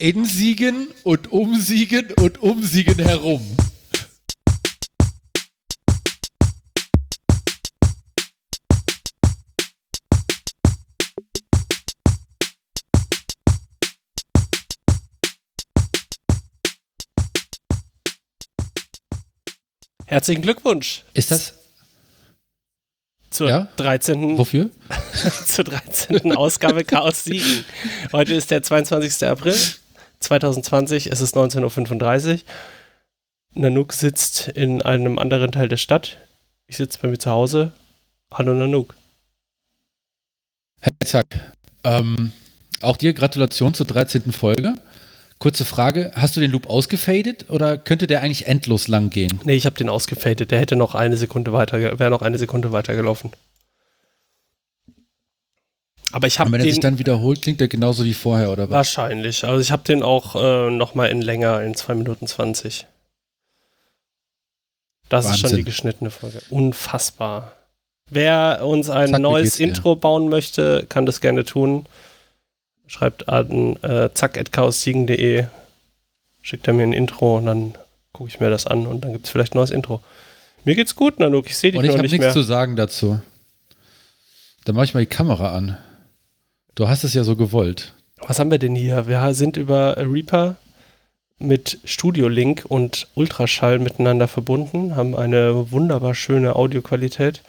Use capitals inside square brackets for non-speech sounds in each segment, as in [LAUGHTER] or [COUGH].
in Siegen und um Siegen und um Siegen herum. Herzlichen Glückwunsch. Ist das? Zur Ja? 13. Wofür? [LAUGHS] zur 13. Ausgabe Chaos Siegen. Heute ist der 22. April 2020, es ist 19.35 Uhr. Nanook sitzt in einem anderen Teil der Stadt. Ich sitze bei mir zu Hause. Hallo Nanook. Herr Zack, ähm, auch dir Gratulation zur 13. Folge. Kurze Frage, hast du den Loop ausgefadet oder könnte der eigentlich endlos lang gehen? Nee, ich habe den ausgefadet. Der hätte noch eine Sekunde weiter, wäre noch eine Sekunde weitergelaufen. Aber ich habe wenn er sich dann wiederholt, klingt er genauso wie vorher, oder was? wahrscheinlich. Also ich habe den auch äh, noch mal in länger, in 2 Minuten 20. Das ist schon Wahnsinn. die geschnittene Folge. Unfassbar. Wer uns ein Zack, neues? Intro bauen möchte, kann das gerne tun. Schreibt an äh, zack.chaossiegen.de, schickt er mir ein Intro und dann gucke ich mir das an und dann gibt es vielleicht ein neues Intro. Mir geht's gut, Nanook. Ich sehe dich Und ich noch habe nicht nichts mehr. zu sagen dazu. Dann mache ich mal die Kamera an. Du hast es ja so gewollt. Was haben wir denn hier? Wir sind über Reaper mit Studio Link und Ultraschall miteinander verbunden, haben eine wunderbar schöne Audioqualität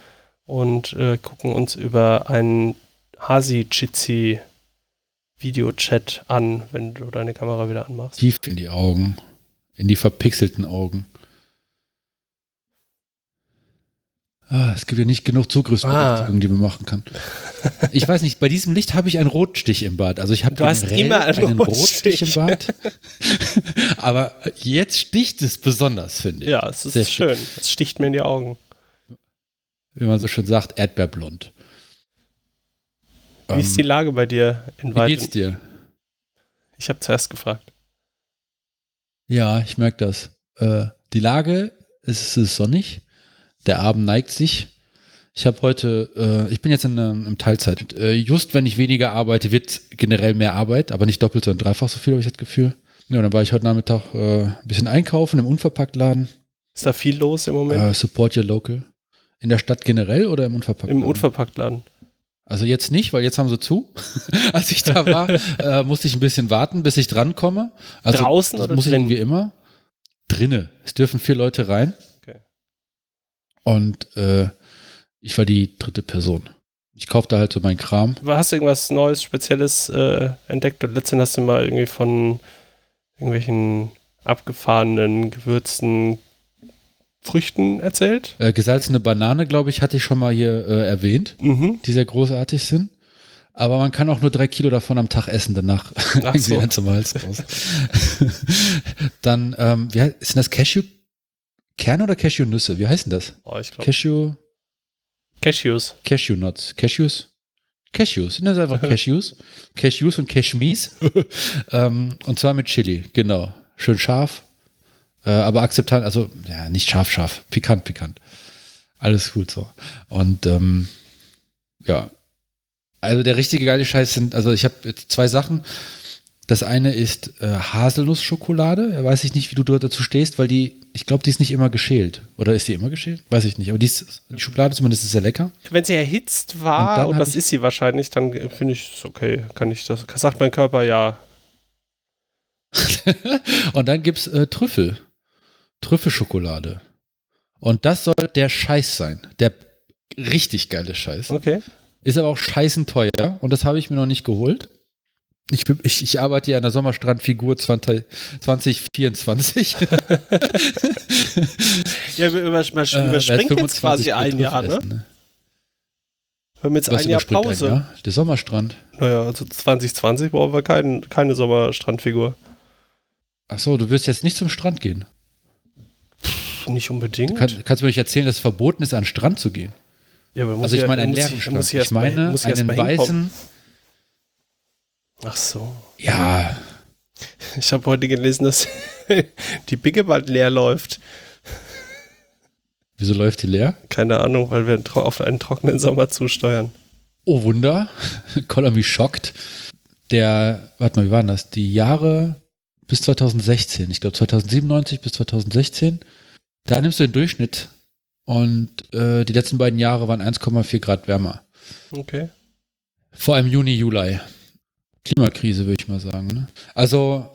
und äh, gucken uns über einen Hasi Jitsi Videochat an, wenn du deine Kamera wieder anmachst. Tief in die Augen. In die verpixelten Augen. Ah, es gibt ja nicht genug Zugriffsberechtigung, die man machen kann. Ich weiß nicht, bei diesem Licht habe ich einen Rotstich im Bad. Also ich habe Du hast generell immer einen Rotstich im Rotstich. Bad. [LAUGHS] Aber jetzt sticht es besonders, finde ich. Ja, es ist Sehr schön. Es sticht mir in die Augen. Wie man so schön sagt, Erdbeerblond. Wie ist die Lage bei dir in Ähm, wie geht's dir? Ich habe zuerst gefragt. Ja, ich merke das. Äh, die Lage, es ist sonnig. Der Abend neigt sich. Ich habe heute, äh, ich bin jetzt in, ähm, im Teilzeit. Äh, just wenn ich weniger arbeite, wird generell mehr Arbeit, aber nicht doppelt, sondern dreifach so viel, habe ich das Gefühl. Ja, dann war ich heute Nachmittag äh, ein bisschen einkaufen im Unverpacktladen. Ist da viel los im Moment? Äh, support your local. In der Stadt generell oder im Unverpacktladen? Im Unverpacktladen. Also jetzt nicht, weil jetzt haben sie zu. [LAUGHS] Als ich da war, [LAUGHS] äh, musste ich ein bisschen warten, bis ich drankomme. Also Draußen oder muss ich drin? irgendwie immer. Drinne. Es dürfen vier Leute rein. Und äh, ich war die dritte Person. Ich kaufte halt so meinen Kram. Hast du irgendwas Neues, Spezielles äh, entdeckt? Und letztens hast du mal irgendwie von irgendwelchen abgefahrenen, gewürzten Früchten erzählt? Äh, gesalzene Banane, glaube ich, hatte ich schon mal hier äh, erwähnt, Mhm. die sehr großartig sind. Aber man kann auch nur drei Kilo davon am Tag essen, danach Ach [LAUGHS] so. zum Hals raus. Dann, ähm, wie heißt, sind das Cashew? Kerne oder Cashewnüsse? Wie heißen das? Oh, ich glaube. Cashew, Cashews. Cashewnuts. Cashews? Cashews. Sind das einfach [LAUGHS] Cashews? Cashews und Cashmees. [LAUGHS] ähm, und zwar mit Chili, genau. Schön scharf. Äh, aber akzeptant, also, ja, nicht scharf, scharf. Pikant, pikant. Alles gut so. Und, ähm, ja. Also der richtige geile Scheiß sind, also ich habe jetzt zwei Sachen. Das eine ist äh, Haselnussschokolade. Weiß ich nicht, wie du dort dazu stehst, weil die, ich glaube, die ist nicht immer geschält. Oder ist die immer geschält? Weiß ich nicht. Aber die, ist, die Schokolade zumindest ist sehr lecker. Wenn sie erhitzt Und war, und, hab das ist sie wahrscheinlich, dann äh, finde ich es okay. Kann ich das, sagt mein Körper ja. [LAUGHS] Und dann gibt's äh, Trüffel. Trüffelschokolade. Und das soll der Scheiß sein. Der richtig geile Scheiß. Okay. Ist aber auch scheißen teuer. Und das habe ich mir noch nicht geholt. Ich, bin- ich, ich arbeite ja an der Sommerstrandfigur 20, 2024. [LAUGHS] Ja, wir Äh, überspringen werd jetzt quasi 25 ein Jahr, ne? essen, Wir haben jetzt Was ein Jahr Pause. Ein Jahr? Der Sommerstrand. Naja, also 2020 brauchen wir kein, keine Sommerstrandfigur. Ach so, du wirst jetzt nicht zum Strand gehen. Nicht unbedingt. Kann, kannst du mir nicht erzählen, dass es verboten ist, an den Strand zu gehen? ja, Also ich ja- meine einen leeren Strand. Ich, meine ich erst einen weißen. Ach so. Ja, Ich habe heute gelesen, dass [LAUGHS] die Bigge bald leer läuft. wieso läuft die leer? Keine Ahnung, weil wir auf einen trockenen Sommer zusteuern. Oh Wunder, [LAUGHS] Color me shocked. der, warte mal, wie waren das? Die Jahre bis 2016, ich glaube 2097 bis 2016, da nimmst du den Durchschnitt und äh, die letzten beiden Jahre waren 1,4 Grad wärmer. Okay. Vor allem Juni, Juli. Klimakrise, würde ich mal sagen. Ne? Also,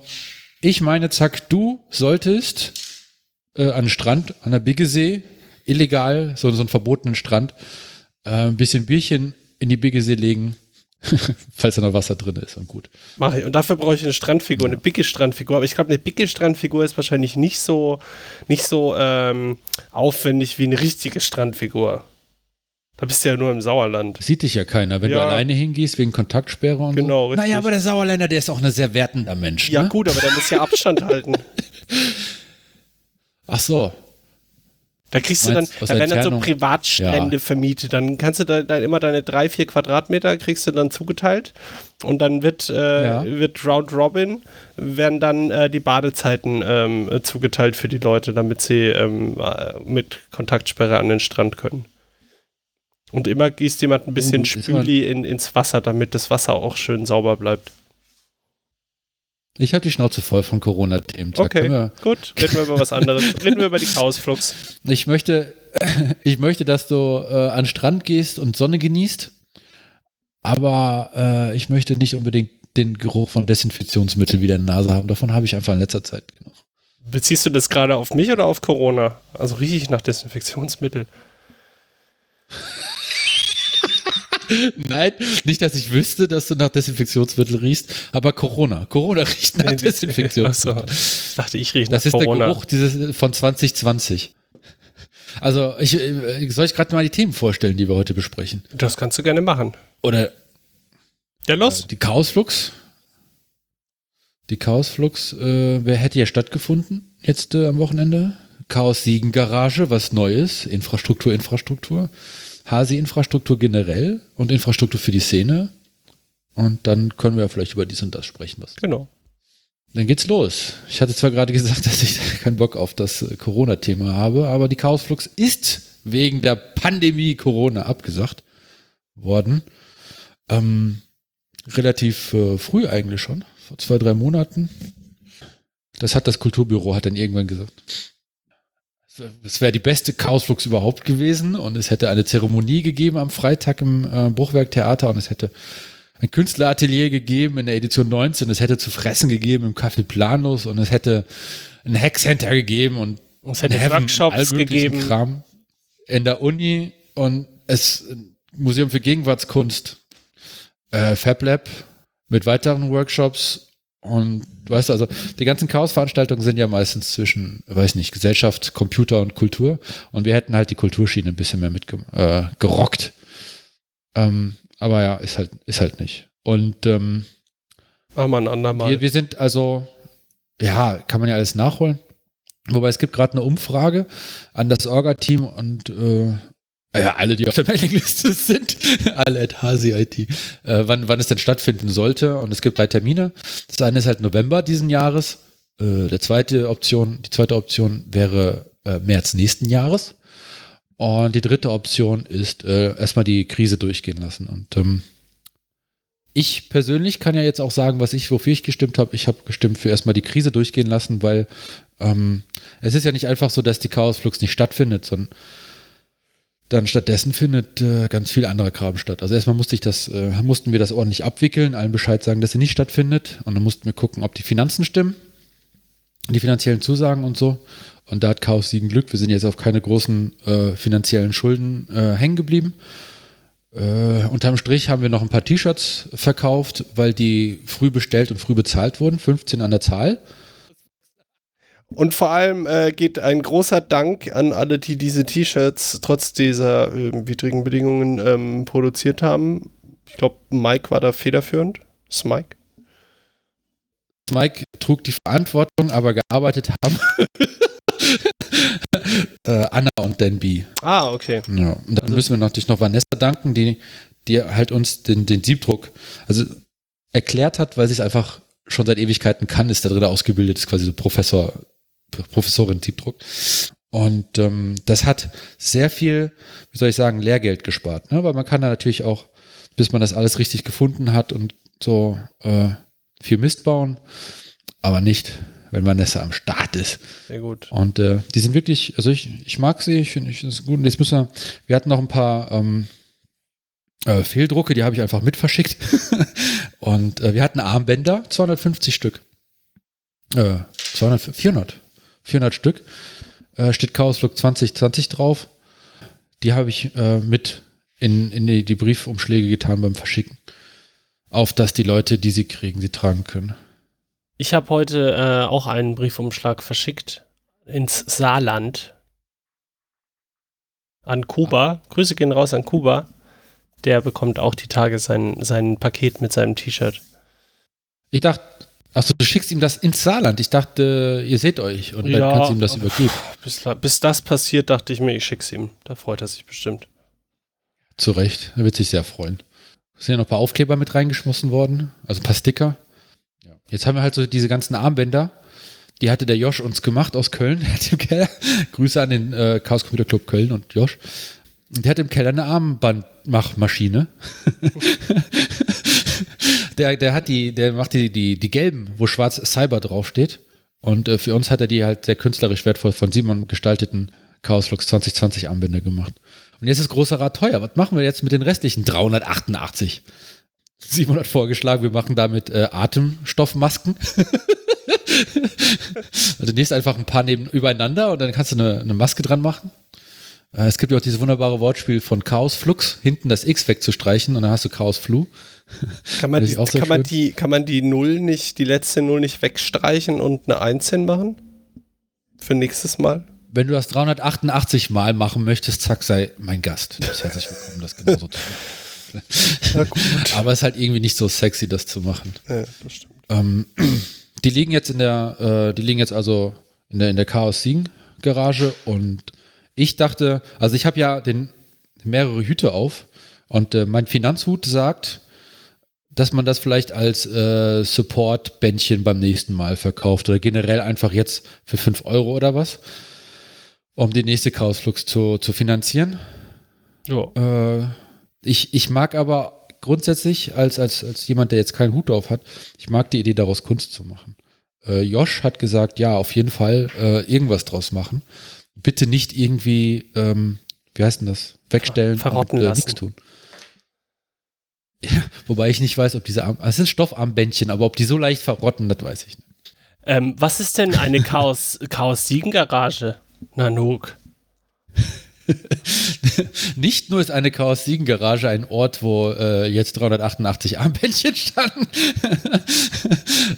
ich meine, zack, du solltest äh, an den Strand, an der Biggesee, illegal, so, so einen verbotenen Strand, äh, ein bisschen Bierchen in die Biggesee legen, [LAUGHS] falls da noch Wasser drin ist und gut. Mach ich. Und dafür brauche ich eine Strandfigur, eine bicke Strandfigur. Aber ich glaube, eine bicke Strandfigur ist wahrscheinlich nicht so, nicht so ähm, aufwendig wie eine richtige Strandfigur. Da bist du ja nur im Sauerland. Sieht dich ja keiner, wenn Ja. du alleine hingehst wegen Kontaktsperre und Genau, so. richtig. Naja, aber der Sauerländer, der ist auch ein sehr wertender Mensch. Ja, ne? gut, aber da muss ja Abstand [LAUGHS] halten. Ach so. Da kriegst du dann, da werden dann so Entfernung? Privatstrände Ja. vermietet. Dann kannst du da, dann immer deine drei, vier Quadratmeter kriegst du dann zugeteilt. Und dann wird, äh, Ja. wird Round Robin, werden dann äh, die Badezeiten ähm, äh, zugeteilt für die Leute, damit sie ähm, äh, mit Kontaktsperre an den Strand können. Und immer gießt jemand ein bisschen Spüli in, ins Wasser, damit das Wasser auch schön sauber bleibt. Ich habe die Schnauze voll von Corona-Themen. Okay, wir- gut. Reden wir über was anderes. [LAUGHS] Reden wir über die Chaosflux. Ich möchte, [LAUGHS] ich möchte, dass du äh, an den Strand gehst und Sonne genießt, aber äh, ich möchte nicht unbedingt den Geruch von Desinfektionsmittel wieder in der Nase haben. Davon habe ich einfach in letzter Zeit genug. Beziehst du das gerade auf mich oder auf Corona? Also rieche ich nach Desinfektionsmittel. [LAUGHS] Nein, nicht, dass ich wüsste, dass du nach Desinfektionsmittel riechst, aber Corona. Corona riecht nach Desinfektionsmittel. Achso, ich dachte, ich rieche nach Das ist Corona. der Geruch dieses von 2020. Also, ich, äh, soll ich gerade mal die Themen vorstellen, die wir heute besprechen? Das kannst du gerne machen. Oder Der Los? Äh, Die Chaosflux. Die Chaosflux, äh, wer hätte ja stattgefunden jetzt äh, am Wochenende? Chaos Siegen Garage, was Neues, Infrastruktur, Infrastruktur, Hasi Infrastruktur generell und Infrastruktur für die Szene. Und dann können wir ja vielleicht über dies und das sprechen. Was. Genau. Dann geht's los. Ich hatte zwar gerade gesagt, [LAUGHS] dass ich keinen Bock auf das äh, Corona-Thema habe, aber die Chaosflux ist wegen der Pandemie Corona abgesagt worden. Ähm, relativ äh, früh eigentlich schon, vor zwei, drei Monaten. Das hat das Kulturbüro hat dann irgendwann gesagt. Es wäre die beste Chaosflux überhaupt gewesen und es hätte eine Zeremonie gegeben am Freitag im äh, Bruchwerk-Theater und es hätte ein Künstleratelier gegeben in der Edition 19, es hätte zu fressen gegeben im Café Planus und es hätte ein Hackcenter gegeben und Es hätte Heaven, Workshops gegeben. Kram in der Uni und es Museum für Gegenwartskunst, äh, Fab Lab mit weiteren Workshops und weißt du, also die ganzen Chaos-Veranstaltungen sind ja meistens zwischen, weiß nicht, Gesellschaft, Computer und Kultur und wir hätten halt die Kulturschiene ein bisschen mehr mitgerockt. Äh, gerockt. ähm, aber ja, ist halt, ist halt nicht. Und ähm, Machen wir ein andermal. wir, wir sind also, ja, kann man ja alles nachholen. Wobei es gibt gerade eine Umfrage an das Orga-Team und äh, ja, alle, die auf der Mailingliste [LAUGHS] sind, alle at Hasi IT, äh, wann, wann es denn stattfinden sollte. Und es gibt drei Termine. Das eine ist halt November diesen Jahres. Äh, der zweite Option, die zweite Option wäre äh, März nächsten Jahres. Und die dritte Option ist äh, erstmal die Krise durchgehen lassen. Und ähm, ich persönlich kann ja jetzt auch sagen, was ich, wofür ich gestimmt habe. Ich habe gestimmt für erstmal die Krise durchgehen lassen, weil ähm, es ist ja nicht einfach so, dass die Chaosflux nicht stattfindet, sondern dann stattdessen findet äh, ganz viel anderer Kram statt. Also erstmal musste ich das, äh, mussten wir das ordentlich abwickeln, allen Bescheid sagen, dass sie nicht stattfindet. Und dann mussten wir gucken, ob die Finanzen stimmen, die finanziellen Zusagen und so. Und da hat Chaos Siegen Glück. Wir sind jetzt auf keine großen äh, finanziellen Schulden äh, hängen geblieben. Äh, unterm Strich haben wir noch ein paar T-Shirts verkauft, weil die früh bestellt und früh bezahlt wurden, 15 an der Zahl. Und vor allem äh, geht ein großer Dank an alle, die diese T-Shirts trotz dieser äh, widrigen Bedingungen ähm, produziert haben. Ich glaube, Mike war da federführend. Ist Mike? Mike trug die Verantwortung, aber gearbeitet haben [LAUGHS] äh, Anna und Dan B. Ah, okay. Ja, und dann müssen wir natürlich noch Vanessa danken, die, die halt uns den, den Siebdruck, also erklärt hat, weil sie es einfach schon seit Ewigkeiten kann, ist da drin ausgebildet, ist quasi so Professor, Professorin Siebdruck. Und ähm, das hat sehr viel, wie soll ich sagen, Lehrgeld gespart, ne? weil man kann da natürlich auch, bis man das alles richtig gefunden hat und so äh, viel Mist bauen, aber nicht, wenn Vanessa am Start ist. Sehr gut. Und äh, die sind wirklich, also ich, ich mag sie, ich finde es gut. Und jetzt müssen wir, wir hatten noch ein paar ähm, äh, Fehldrucke, die habe ich einfach mit verschickt. [LAUGHS] und äh, wir hatten Armbänder, 250 Stück. Äh, 200, 400. 400 Stück. Äh, steht Chaos Look 2020 drauf. Die habe ich äh, mit in, in die, die Briefumschläge getan beim Verschicken. Auf dass die Leute, die sie kriegen, sie tragen können. Ich habe heute äh, auch einen Briefumschlag verschickt ins Saarland. An Kuba. Grüße gehen raus an Kuba. Der bekommt auch die Tage sein, sein Paket mit seinem T-Shirt. Ich dachte, achso, du schickst ihm das ins Saarland. Ich dachte, ihr seht euch und Ja, dann kannst du ihm das übergeben. Bis, bis das passiert, dachte ich mir, ich schick's ihm. Da freut er sich bestimmt. Zu Recht, er wird sich sehr freuen. Es sind ja noch ein paar Aufkleber mit reingeschmissen worden, also ein paar Sticker. Jetzt haben wir halt so diese ganzen Armbänder. Die hatte der Josh uns gemacht aus Köln. [LAUGHS] Grüße an den äh, Chaos Computer Club Köln und Josh. Der hat im Keller eine Armbandmachmaschine. [LAUGHS] der, der hat die, der macht die, die, die gelben, wo schwarz Cyber draufsteht. Und äh, für uns hat er die halt sehr künstlerisch wertvoll von Simon gestalteten Chaos Flux 2020 Armbänder gemacht. Und jetzt ist großer Rat teuer. Was machen wir jetzt mit den restlichen 388? Simon hat vorgeschlagen, wir machen damit äh, Atemstoffmasken. [LAUGHS] also nächst einfach ein paar neben übereinander und dann kannst du eine, eine Maske dran machen. Äh, es gibt ja auch dieses wunderbare Wortspiel von Chaos Flux, hinten das X wegzustreichen und dann hast du Chaos Flu. Kann man, die, kann, man die, kann man die Null nicht, die letzte Null nicht wegstreichen und eine 1 hinmachen? Für nächstes Mal? Wenn du das 388 Mal machen möchtest, zack, sei mein Gast. Du bist herzlich willkommen, das genauso zu machen. Aber es ist halt irgendwie nicht so sexy, das zu machen. Ja, das stimmt. Ähm, [CLEARS THROAT] die liegen jetzt in der, äh, die liegen jetzt also in der, in der Chaos Siegen Garage und ich dachte, also ich habe ja den mehrere Hüte auf und äh, mein Finanzhut sagt, dass man das vielleicht als äh, Support-Bändchen beim nächsten Mal verkauft oder generell einfach jetzt für 5 Euro oder was, um die nächste Chaosflux zu, zu finanzieren. Ja. Äh, ich, ich mag aber grundsätzlich, als, als, als jemand, der jetzt keinen Hut auf hat, ich mag die Idee, daraus Kunst zu machen. Äh, Josh hat gesagt, ja, auf jeden Fall äh, irgendwas draus machen. Bitte nicht irgendwie, ähm, wie heißt denn das? Wegstellen Verrotten und äh, nichts tun. Ja, [LAUGHS] wobei ich nicht weiß, ob diese Arm, es sind Stoffarmbändchen, aber ob die so leicht verrotten, das weiß ich nicht. Ähm, was ist denn eine Chaos, [LAUGHS] Chaos Siegen Garage? Nanook. [LAUGHS] Nicht nur ist eine Chaos Siegen Garage ein Ort, wo äh, jetzt 388 Armbändchen standen,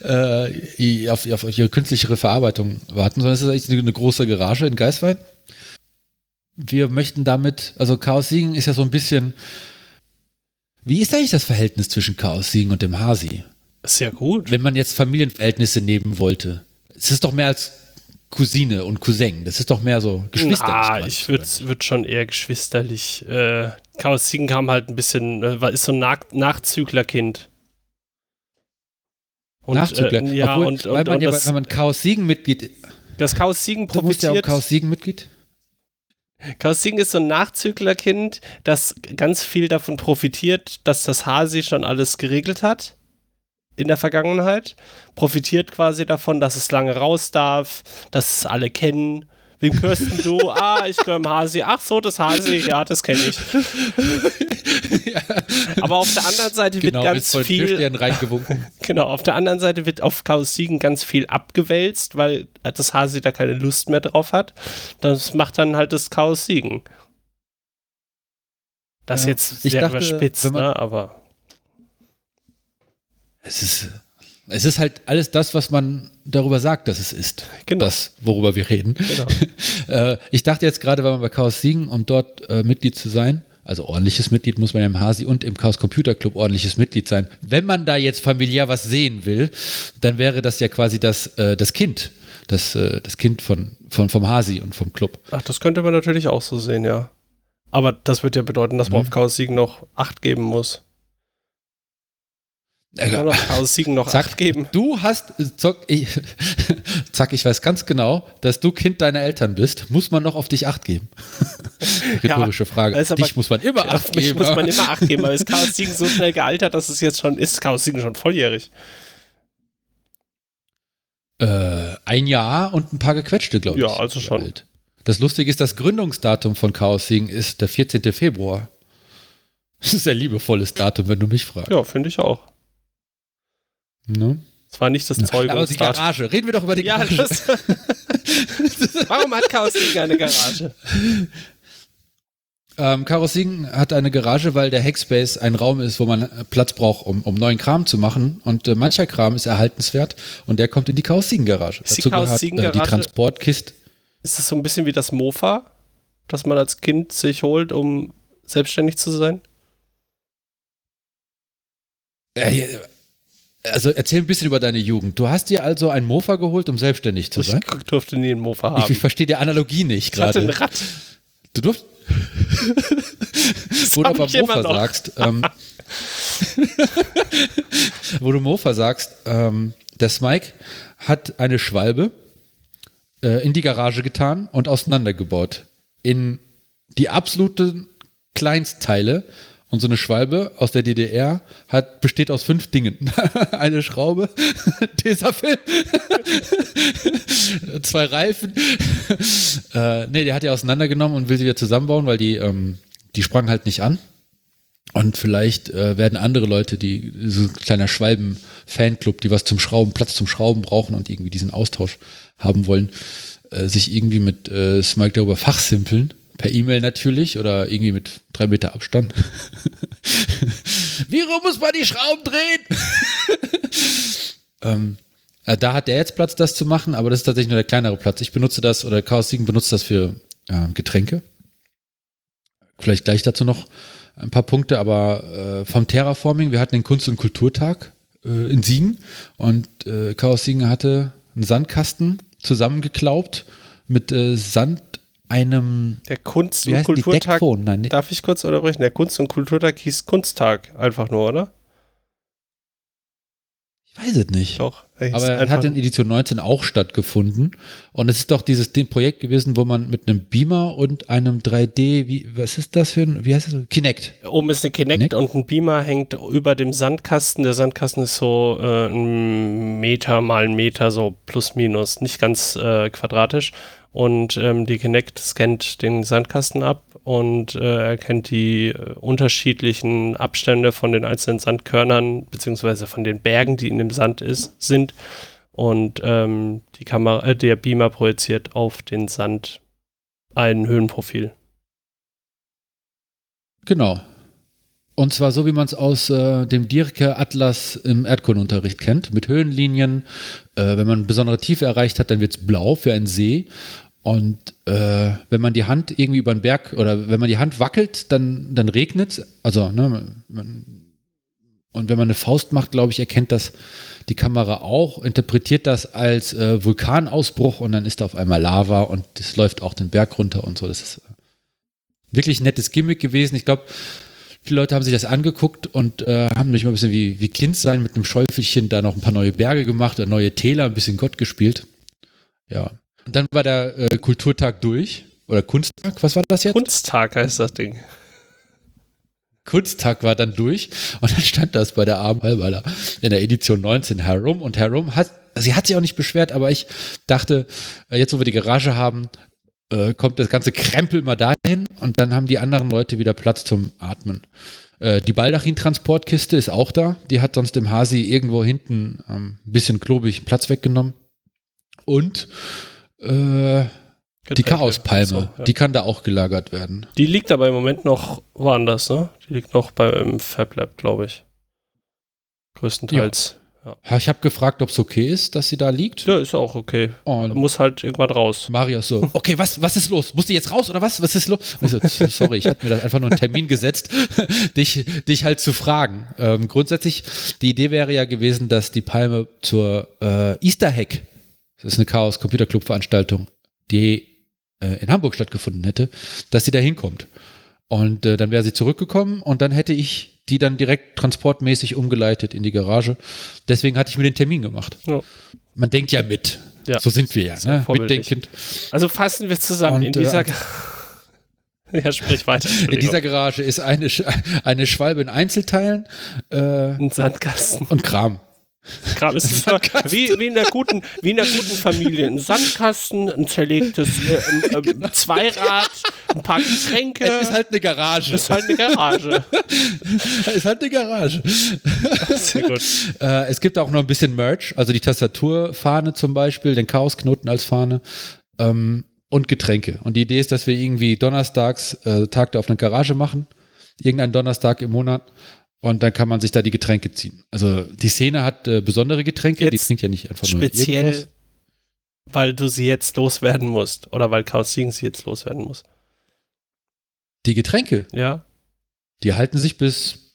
äh, auf, auf ihre künstlichere Verarbeitung warten, sondern es ist eigentlich eine, eine große Garage in Geiswein. Wir möchten damit, also Chaos Siegen ist ja so ein bisschen. Wie ist eigentlich das Verhältnis zwischen Chaos Siegen und dem Hasi? Sehr gut. Wenn man jetzt Familienverhältnisse nehmen wollte, es ist doch mehr als Cousine und Cousin. Das ist doch mehr so Geschwister. Ah, ich würde würd schon eher geschwisterlich. Äh, Chaos Siegen kam halt ein bisschen, äh, ist so ein Nach Nachzüglerkind. Und, Nachzügler. Äh, ja, Obwohl, und, weil und, man und ja, das, wenn man Chaos Siegen Mitglied, das Chaos Siegen du bist ja auch profitiert. Chaos Siegen Mitglied. Siegen ist so ein Nachzüglerkind, das ganz viel davon profitiert, dass das Hasi schon alles geregelt hat in der Vergangenheit. Profitiert quasi davon, dass es lange raus darf, dass es alle kennen. Wem hörst du? [LAUGHS] ah, ich gehöre im Hasi. Ach so, das Hasi, ja, das kenne ich. [LAUGHS] Aber auf der anderen Seite Genau, wird ganz viel. [LAUGHS] Genau, auf der anderen Seite wird auf Chaos Siegen ganz viel abgewälzt, weil das Hasi da keine Lust mehr drauf hat. Das macht dann halt das Chaos Siegen. Das Ja, jetzt ich sehr dachte, überspitzt, man- ne? aber Es ist, es ist halt alles das, was man darüber sagt, dass es ist. Genau. Das, worüber wir reden. Genau. [LAUGHS] äh, ich dachte jetzt gerade, weil man bei Chaos Siegen, um dort äh, Mitglied zu sein, also ordentliches Mitglied muss man ja im Hasi und im Chaos Computer Club ordentliches Mitglied sein. Wenn man da jetzt familiär was sehen will, dann wäre das ja quasi das, äh, das Kind. Das, äh, das Kind von, von, vom Hasi und vom Club. ach, das könnte man natürlich auch so sehen, ja. Aber das wird ja bedeuten, dass man Mhm. auf Chaos Siegen noch 8 geben muss. Man kann auf Chaos Siegen noch 8 geben. Du hast, zock, ich, [LAUGHS] Zack, ich weiß ganz genau, dass du Kind deiner Eltern bist. Muss man noch auf dich Acht geben? [LAUGHS] Rhetorische Frage. ist Auf aber- dich muss man immer Ja, [LAUGHS] Acht geben. muss man immer Acht geben, aber ist Chaos Siegen so schnell gealtert, dass es jetzt schon ist. Chaos Siegen schon volljährig. Äh, ein Jahr und ein paar gequetschte, glaube ich. Ja, also schon. alt. Das Lustige ist, das Gründungsdatum von Chaos Siegen ist der 14. Februar. Das ist ein liebevolles Datum, wenn du mich fragst. Ja, finde ich auch. Ne? Es war nicht das Aber die Zeugungsdatum. Garage. Reden wir doch über die Ja, Garage. das, [LAUGHS] warum hat Chaos Siegen eine Garage? Ähm, Chaos Siegen hat eine Garage, weil der Hackspace ein Raum ist, wo man Platz braucht, um, um neuen Kram zu machen. Und äh, mancher Kram ist erhaltenswert und der kommt in die Chaos Siegen Garage. Ist die Dazu Chaos gehört äh, die Transportkiste. Ist das so ein bisschen wie das Mofa, das man als Kind sich holt, um selbstständig zu sein? Äh, also erzähl ein bisschen über deine Jugend. Du hast dir also ein Mofa geholt, um selbstständig zu Ich sein? durfte nie einen Mofa Ich, haben. ich verstehe die Analogie nicht Ich hatte ein gerade. Rad. Du durfst. wo du aber ich Mofa sagst, ähm, [LAUGHS] wo du Mofa sagst, ähm, der Smike hat eine Schwalbe äh, in die Garage getan und auseinandergebaut. In die absoluten Kleinstteile. Und so eine Schwalbe aus der DDR hat, besteht aus fünf Dingen. [LAUGHS] eine Schraube, [LAUGHS] Tesafilm, [LAUGHS] zwei Reifen. äh, nee, der hat die auseinandergenommen und will sie wieder zusammenbauen, weil die, ähm, die sprang halt nicht an. Und vielleicht äh, werden andere Leute, die so ein kleiner Schwalben-Fanclub, die was zum Schrauben, Platz zum Schrauben brauchen und irgendwie diesen Austausch haben wollen, äh, sich irgendwie mit äh, Smike darüber fachsimpeln. Per E-Mail natürlich oder irgendwie mit drei Meter Abstand. [LAUGHS] Wie rum muss man die Schrauben drehen? ähm, äh, da hat der jetzt Platz, das zu machen, aber das ist tatsächlich nur der kleinere Platz. Ich benutze das oder Chaos Siegen benutzt das für äh, Getränke. Vielleicht gleich dazu noch ein paar Punkte, aber äh, vom Terraforming, wir hatten den Kunst- und Kulturtag äh, in Siegen und äh, Chaos Siegen hatte einen Sandkasten zusammengeklaubt mit äh, Sand einem Der Kunst- und Kulturtag. Nein, nee. Darf ich kurz unterbrechen? Der Kunst- und Kulturtag hieß Kunsttag einfach nur, oder? ich weiß es nicht. Doch. er Aber er hat in Edition 19 auch stattgefunden. Und es ist doch dieses Projekt gewesen, wo man mit einem Beamer und einem 3D, wie, was ist das für ein, wie heißt das? Kinect. Oben ist eine Kinect Kinect? und ein Beamer hängt über dem Sandkasten. Der Sandkasten ist so äh, ein Meter mal ein Meter, so plus minus, nicht ganz äh, quadratisch. Und ähm, die Kinect scannt den Sandkasten ab und äh, erkennt die äh, unterschiedlichen Abstände von den einzelnen Sandkörnern, beziehungsweise von den Bergen, die in dem Sand ist, sind. Und ähm, die Kamera, äh, der Beamer projiziert auf den Sand ein Höhenprofil. Genau. Und zwar so, wie man es aus äh, dem Dierke Atlas im Erdkundenunterricht kennt, mit Höhenlinien. Äh, wenn man besondere Tiefe erreicht hat, dann wird es blau für einen See. Und äh, wenn man die Hand irgendwie über den Berg oder wenn man die Hand wackelt, dann, dann regnet es. Also, ne, man, und wenn man eine Faust macht, glaube ich, erkennt das die Kamera auch, interpretiert das als äh, Vulkanausbruch und dann ist da auf einmal Lava und das läuft auch den Berg runter und so. Das ist äh, wirklich ein nettes Gimmick gewesen. Ich glaube, viele Leute haben sich das angeguckt und äh, haben mich mal ein bisschen wie, wie Kind sein mit einem Schäufelchen da noch ein paar neue Berge gemacht, neue Täler, ein bisschen Gott gespielt. Ja. Und dann war der äh, Kulturtag durch. Oder Kunsttag, was war das jetzt? Kunsttag heißt das Ding. Kunsttag war dann durch und dann stand das bei der armen Halberler in der Edition 19 herum und herum hat, sie hat sich auch nicht beschwert, aber ich dachte, äh, jetzt wo wir die Garage haben, äh, kommt das ganze Krempel mal dahin und dann haben die anderen Leute wieder Platz zum Atmen. Äh, die Baldachin-Transportkiste ist auch da, die hat sonst im Hasi irgendwo hinten ähm, ein bisschen klobig Platz weggenommen und äh, die. Chaospalme, So, ja. die kann da auch gelagert werden. Die liegt aber im Moment noch woanders, ne? Die liegt noch beim Fab Lab, glaube ich. Größtenteils. Ja. Ha, Ich habe gefragt, ob es okay ist, dass sie da liegt. ja, ist auch okay. Und Muss halt irgendwann raus. Marius so, [LAUGHS] okay, was, was ist los? Musst du jetzt raus oder was? Was ist los? Ich so, sorry, ich hatte mir da einfach nur einen Termin gesetzt, [LAUGHS] dich, dich halt zu fragen. Ähm, grundsätzlich, die Idee wäre ja gewesen, dass die Palme zur äh, Easter Hack, das ist eine Chaos Computer Club Veranstaltung, die äh, in Hamburg stattgefunden hätte, dass sie da hinkommt. Und äh, dann wäre sie zurückgekommen und dann hätte ich die dann direkt transportmäßig umgeleitet in die Garage. Deswegen hatte ich mir den Termin gemacht. Ja. Man denkt ja mit. Ja. So sind wir ja, ne? mitdenkend. Also fassen wir zusammen. Und, in dieser. äh, [LAUGHS] ja, sprich weiter. In dieser Garage ist eine, Sch- [LAUGHS] eine Schwalbe in Einzelteilen äh, Ein Sandkasten. und Kram. Kram ist es wie, wie, in der guten, wie in einer guten Familie. Ein Sandkasten, ein zerlegtes äh, ein, ein Zweirad, ein paar Getränke. Es ist halt eine Garage. Das ist halt eine Garage. Es ist halt eine Garage. [LAUGHS] Sehr [LAUGHS] gut. Äh, es gibt auch noch ein bisschen Merch, also die Tastaturfahne zum Beispiel, den Chaosknoten als Fahne ähm, und Getränke. Und die Idee ist, dass wir irgendwie donnerstags äh, Tag der offenen Garage machen, irgendeinen Donnerstag im Monat. Und dann kann man sich da die Getränke ziehen. Also die Szene hat äh, besondere Getränke, die Jetzt trinkt ja nicht einfach nur Speziell, irgendwas. weil du sie jetzt loswerden musst. Oder weil Chaos Siegen sie jetzt loswerden muss. Die Getränke, Ja? die halten sich bis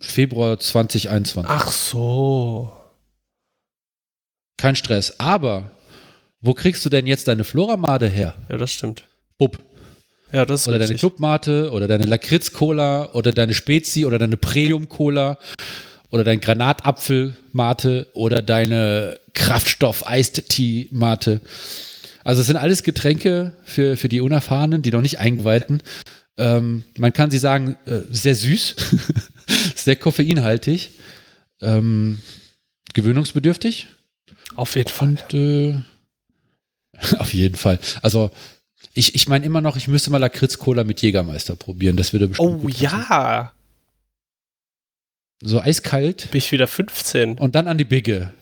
Februar 2021. Ach so. Kein Stress. Aber wo kriegst du denn jetzt deine Floramade her? Ja, das stimmt. Bub. Ja, das ist Oder deine richtig. Clubmate oder deine Lakritz-Cola oder deine Spezi oder deine Premium-Cola oder dein Granatapfel-Mate oder deine Kraftstoff-Eist-Tea-Mate. Also es sind alles Getränke für, für die Unerfahrenen, die noch nicht eingeweihten. Ähm, man kann sie sagen, äh, sehr süß, [LAUGHS] sehr koffeinhaltig, ähm, gewöhnungsbedürftig Auf jeden Fall. und äh, [LAUGHS] auf jeden Fall. Also ich, ich meine immer noch, ich müsste mal Lakritz-Cola mit Jägermeister probieren. Das würde bestimmt Oh ja. So eiskalt Bin ich wieder 15. und dann an die Bigge.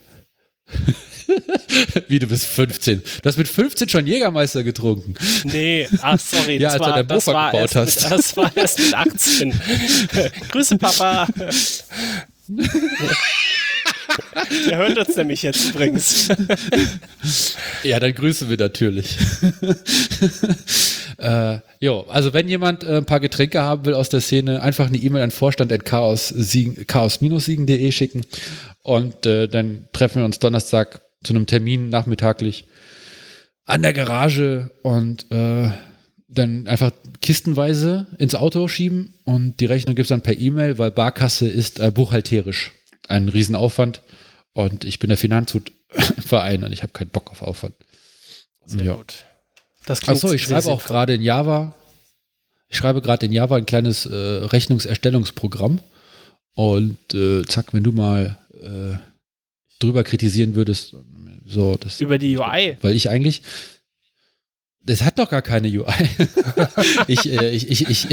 [LAUGHS] Wie, du bist 15. Du hast mit 15 schon Jägermeister getrunken. Nee, ach sorry, [LAUGHS] Ja, das, als du war, dein das, war gebaut erst hast. Das war erst mit 18. [LAUGHS] Grüße, Papa. [LAUGHS] Der hört uns nämlich jetzt übrigens. [LAUGHS] Ja, dann grüßen wir natürlich. [LAUGHS] äh, jo, also wenn jemand äh, ein paar Getränke haben will aus der Szene, einfach eine E-Mail an vorstand.chaos-siegen.de chaos schicken und äh, dann treffen wir uns Donnerstag zu einem Termin nachmittaglich an der Garage und äh, dann einfach kistenweise ins Auto schieben und die Rechnung gibt's dann per E-Mail, weil Barkasse ist äh, buchhalterisch ein Riesenaufwand und ich bin der Finanzhutverein und ich habe keinen Bock auf Aufwand. Sehr Ja. gut. Das Achso, ich schreibe auch gerade in Java, ich schreibe gerade in Java ein kleines äh, Rechnungserstellungsprogramm und äh, zack, wenn du mal äh, drüber kritisieren würdest, so das, über die UI. weil ich eigentlich, das hat doch gar keine UI. [LAUGHS] ich, äh, ich, ich, ich,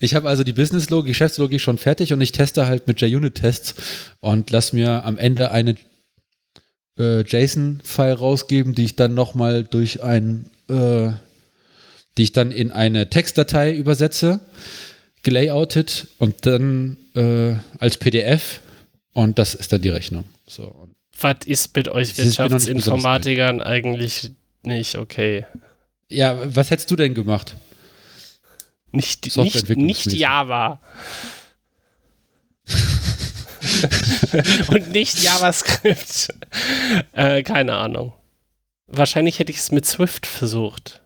ich, habe also die Businesslogik, Geschäftslogik schon fertig und ich teste halt mit JUnit-Tests und lass mir am Ende eine äh, JSON-File rausgeben, die ich dann nochmal durch ein, äh, die ich dann in eine Textdatei übersetze, gelayoutet und dann äh, als PDF und das ist dann die Rechnung. So. Was ist mit euch Wirtschaftsinformatikern eigentlich nicht okay? ja, was hättest du denn gemacht? Nicht, nicht, nicht Java. [LAUGHS] Und nicht JavaScript. Äh, keine Ahnung. Wahrscheinlich hätte ich es mit Swift versucht.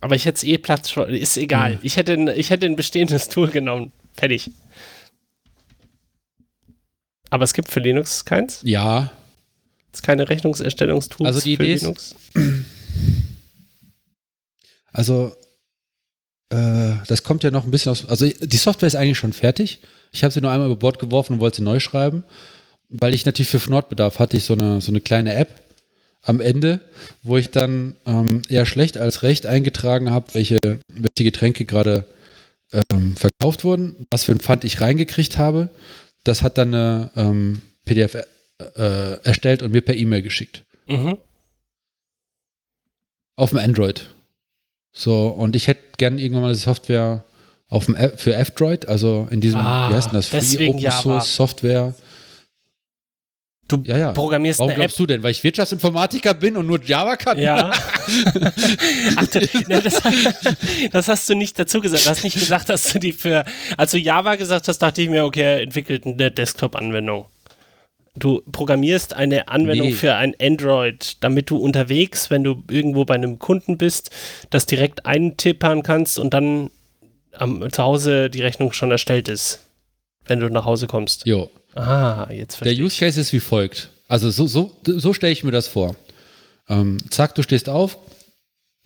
Aber ich hätte es eh Platz schon. Ist egal. Hm. Ich, hätte ein, ich hätte ein bestehendes Tool genommen. Fertig. Aber es gibt für Linux keins. Ja, Es keine Rechnungserstellungstools Also die für Idee ist- Linux. Also, äh, das kommt ja noch ein bisschen aus. Also, die Software ist eigentlich schon fertig. Ich habe sie nur einmal über Bord geworfen und wollte sie neu schreiben. Weil ich natürlich für Nordbedarf hatte ich so eine, so eine kleine App am Ende, wo ich dann ähm, eher schlecht als recht eingetragen habe, welche, welche Getränke gerade ähm, verkauft wurden, was für ein Pfand ich reingekriegt habe. Das hat dann eine ähm, PDF äh, erstellt und mir per E-Mail geschickt. Mhm. Auf dem Android. So, und ich hätte gern irgendwann mal die Software auf dem App, für F-Droid, also in diesem, Ah, wie heißt denn das, Free Open Java. Source Software. Du Ja, ja. programmierst Warum eine App. glaubst du denn? Weil ich Wirtschaftsinformatiker bin und nur Java kann? Ja. [LAUGHS] Ach, du, ne, das, das hast du nicht dazu gesagt. Du hast nicht gesagt, dass du die für. Als du Java gesagt hast, dachte ich mir, okay, er entwickelt eine Desktop-Anwendung. Du programmierst eine Anwendung Nee. für ein Android, damit du unterwegs, wenn du irgendwo bei einem Kunden bist, das direkt eintippern kannst und dann am, zu Hause die Rechnung schon erstellt ist, wenn du nach Hause kommst. Jo. Ah, jetzt Der verstehe Use Case ist wie folgt. Also so, so, so stelle ich mir das vor. Ähm, zack, du stehst auf,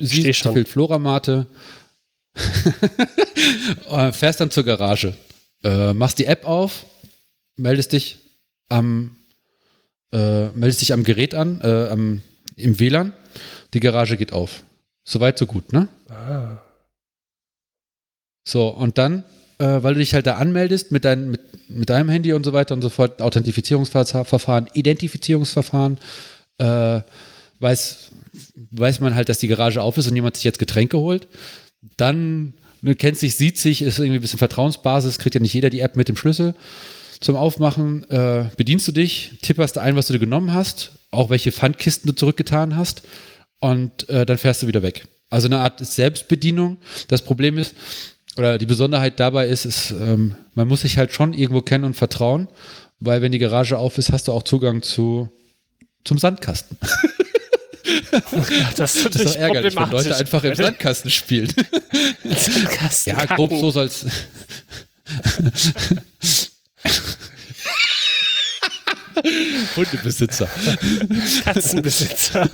siehst, schon. fehlt Floramate, [LAUGHS] äh, fährst dann zur Garage, äh, machst die App auf, meldest dich am, äh, meldest dich am Gerät an, äh, am, im WLAN, die Garage geht auf. Soweit, so gut, ne? Ah. So, und dann, äh, weil du dich halt da anmeldest mit, dein, mit, mit deinem Handy und so weiter und so fort, Authentifizierungsverfahren, Identifizierungsverfahren, äh, weiß, weiß man halt, dass die Garage auf ist und jemand sich jetzt Getränke holt. Dann ne, kennt sich, sieht sich, ist irgendwie ein bisschen Vertrauensbasis, kriegt ja nicht jeder die App mit dem Schlüssel. Zum Aufmachen äh, bedienst du dich, tipperst ein, was du dir genommen hast, auch welche Pfandkisten du zurückgetan hast und äh, dann fährst du wieder weg. Also eine Art Selbstbedienung. Das Problem ist, oder die Besonderheit dabei ist, ist ähm, man muss sich halt schon irgendwo kennen und vertrauen, weil wenn die Garage auf ist, hast du auch Zugang zu, zum Sandkasten. [LAUGHS] Das ist Das ist doch ärgerlich, wenn Leute einfach im Sandkasten spielen. [LAUGHS] Sandkasten Ja, grob so soll's. [LAUGHS] Hundebesitzer. Katzenbesitzer.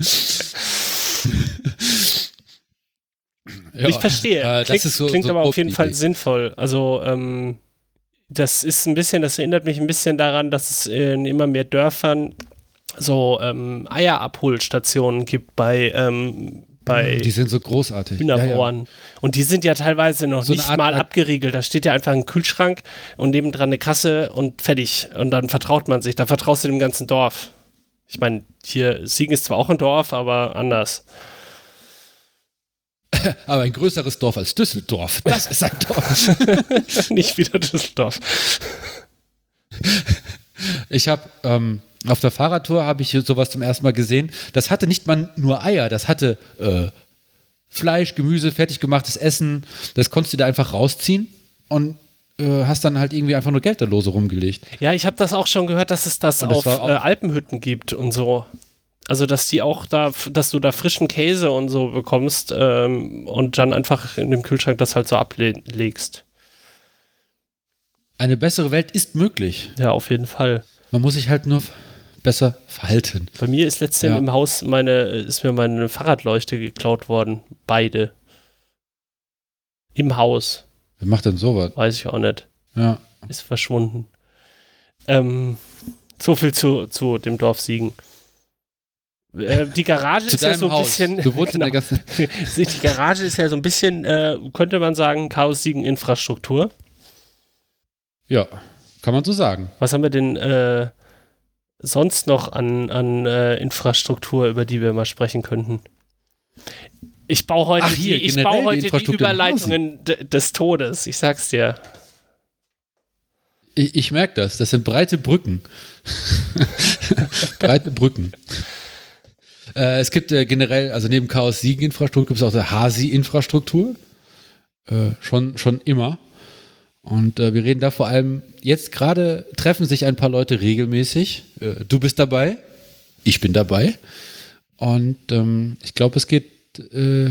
Ja, ich verstehe. äh, klingt so, klingt so aber auf jeden die Fall Idee. sinnvoll. Also, ähm, das ist ein bisschen, das erinnert mich ein bisschen daran, dass es in immer mehr Dörfern so ähm, Eierabholstationen gibt bei, ähm, bei Die sind so großartig. Ja, ja. Hühnerbauern. Und die sind ja teilweise noch So nicht Art- mal abgeriegelt. Da steht ja einfach ein Kühlschrank und nebendran eine Kasse und fertig. Und dann vertraut man sich. Da vertraust du dem ganzen Dorf. Ich meine, hier, Siegen ist zwar auch ein Dorf, aber anders. [LAUGHS] Aber ein größeres Dorf als Düsseldorf. Das [LAUGHS] ist ein Dorf. nicht wieder Düsseldorf. Ich habe ähm, auf der Fahrradtour habe ich sowas zum ersten Mal gesehen. Das hatte nicht mal nur Eier, das hatte äh, Fleisch, Gemüse, fertig gemachtes Essen. Das konntest du da einfach rausziehen und äh, hast dann halt irgendwie einfach nur Geld da lose rumgelegt. Ja, ich habe das auch schon gehört, dass es das, das auf äh, Alpenhütten gibt und so. Also, dass die auch da, dass du da frischen Käse und so bekommst ähm, und dann einfach in dem Kühlschrank das halt so ablegst. Eine bessere Welt ist möglich. Ja, auf jeden Fall. Man muss sich halt nur besser verhalten. Bei mir ist letztens Ja. im Haus meine, ist mir meine Fahrradleuchte geklaut worden. Beide. Im Haus. Wer macht denn sowas? Weiß ich auch nicht. Ja. Ist verschwunden. Ähm, so viel zu, zu dem Dorf Siegen. Äh, die Garage [LAUGHS] ist ja so ein Haus. bisschen. Du wohnst in der [LAUGHS] genau. ganzen. [LAUGHS] Die Garage ist ja so ein bisschen, äh, könnte man sagen, Chaos Siegen Infrastruktur. Ja, kann man so sagen. Was haben wir denn äh, sonst noch an, an äh, Infrastruktur, über die wir mal sprechen könnten? Ich baue heute, Ach, hier, die, ich baue die heute die im Überleitungen de- des Todes. Ich sag's dir. Ich, ich merke das. Das sind breite Brücken. [LAUGHS] breite Brücken. Äh, es gibt äh, generell, also neben Chaos Siegen Infrastruktur gibt es auch der Hasi Infrastruktur. Äh, schon, schon immer. Und äh, wir reden da vor allem, jetzt gerade treffen sich ein paar Leute regelmäßig. Äh, du bist dabei. Ich bin dabei. Und ähm, ich glaube, es geht äh,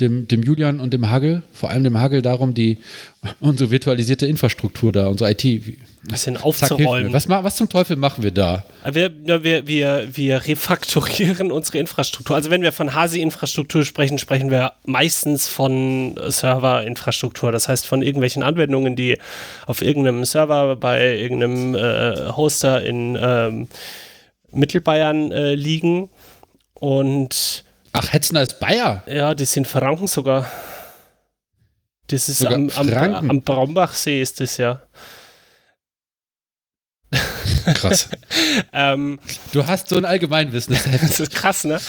dem, dem Julian und dem Hagel, vor allem dem Hagel, darum, die unsere virtualisierte Infrastruktur da, unsere IT. Ein bisschen Zack, aufzuräumen. Was, ma- was zum Teufel machen wir da? Wir, ja, wir, wir, wir refakturieren [LAUGHS] unsere Infrastruktur. Also wenn wir von Hasi-Infrastruktur sprechen, sprechen wir meistens von Server-Infrastruktur. Das heißt von irgendwelchen Anwendungen, die auf irgendeinem Server bei irgendeinem äh, Hoster in ähm, Mittelbayern äh, liegen. Und Ach, Hetzner ist Bayer. ja, die sind Franken sogar. Das ist Sogar am, am, Franken? am Braumbachsee ist das ja. Krass. [LAUGHS] Ähm, Du hast so ein Allgemeinwissen. Das ist heftig. Das ist krass, ne?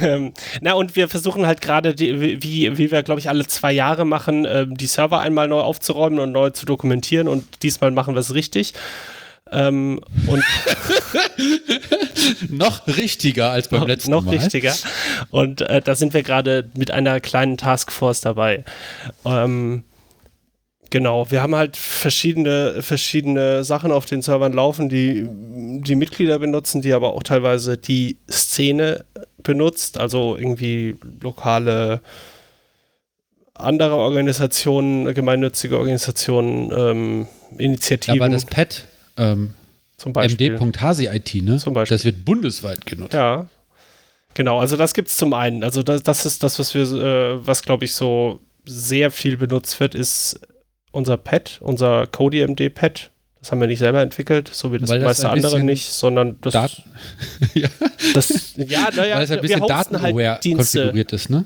ähm, na, und wir versuchen halt gerade, wie, wie wir, glaube ich, alle zwei Jahre machen, ähm, die Server einmal neu aufzuräumen und neu zu dokumentieren und diesmal machen wir es richtig. Ähm, und [LAUGHS] noch richtiger als beim noch, letzten noch Mal. richtiger. Und äh, da sind wir gerade mit einer kleinen Taskforce dabei. Ähm, genau, wir haben halt verschiedene, verschiedene Sachen auf den Servern laufen, die die Mitglieder benutzen, die aber auch teilweise die Szene benutzt, also irgendwie lokale andere Organisationen, gemeinnützige Organisationen, ähm, Initiativen. aber das Pad, ähm, Zum Beispiel. md.hasi-IT, ne? Zum Beispiel. Das wird bundesweit genutzt. Ja. Genau, also das gibt es zum einen. Also das, das ist das, was wir, äh, was glaube ich so sehr viel benutzt wird, ist unser Pad, unser CodeMD-Pad. Das haben wir nicht selber entwickelt, so wie das das meiste andere nicht, sondern das, Dat [LAUGHS] ja, das ja, naja, weil es ein bisschen hosten datenaware halt Dienste. konfiguriert ist, ne?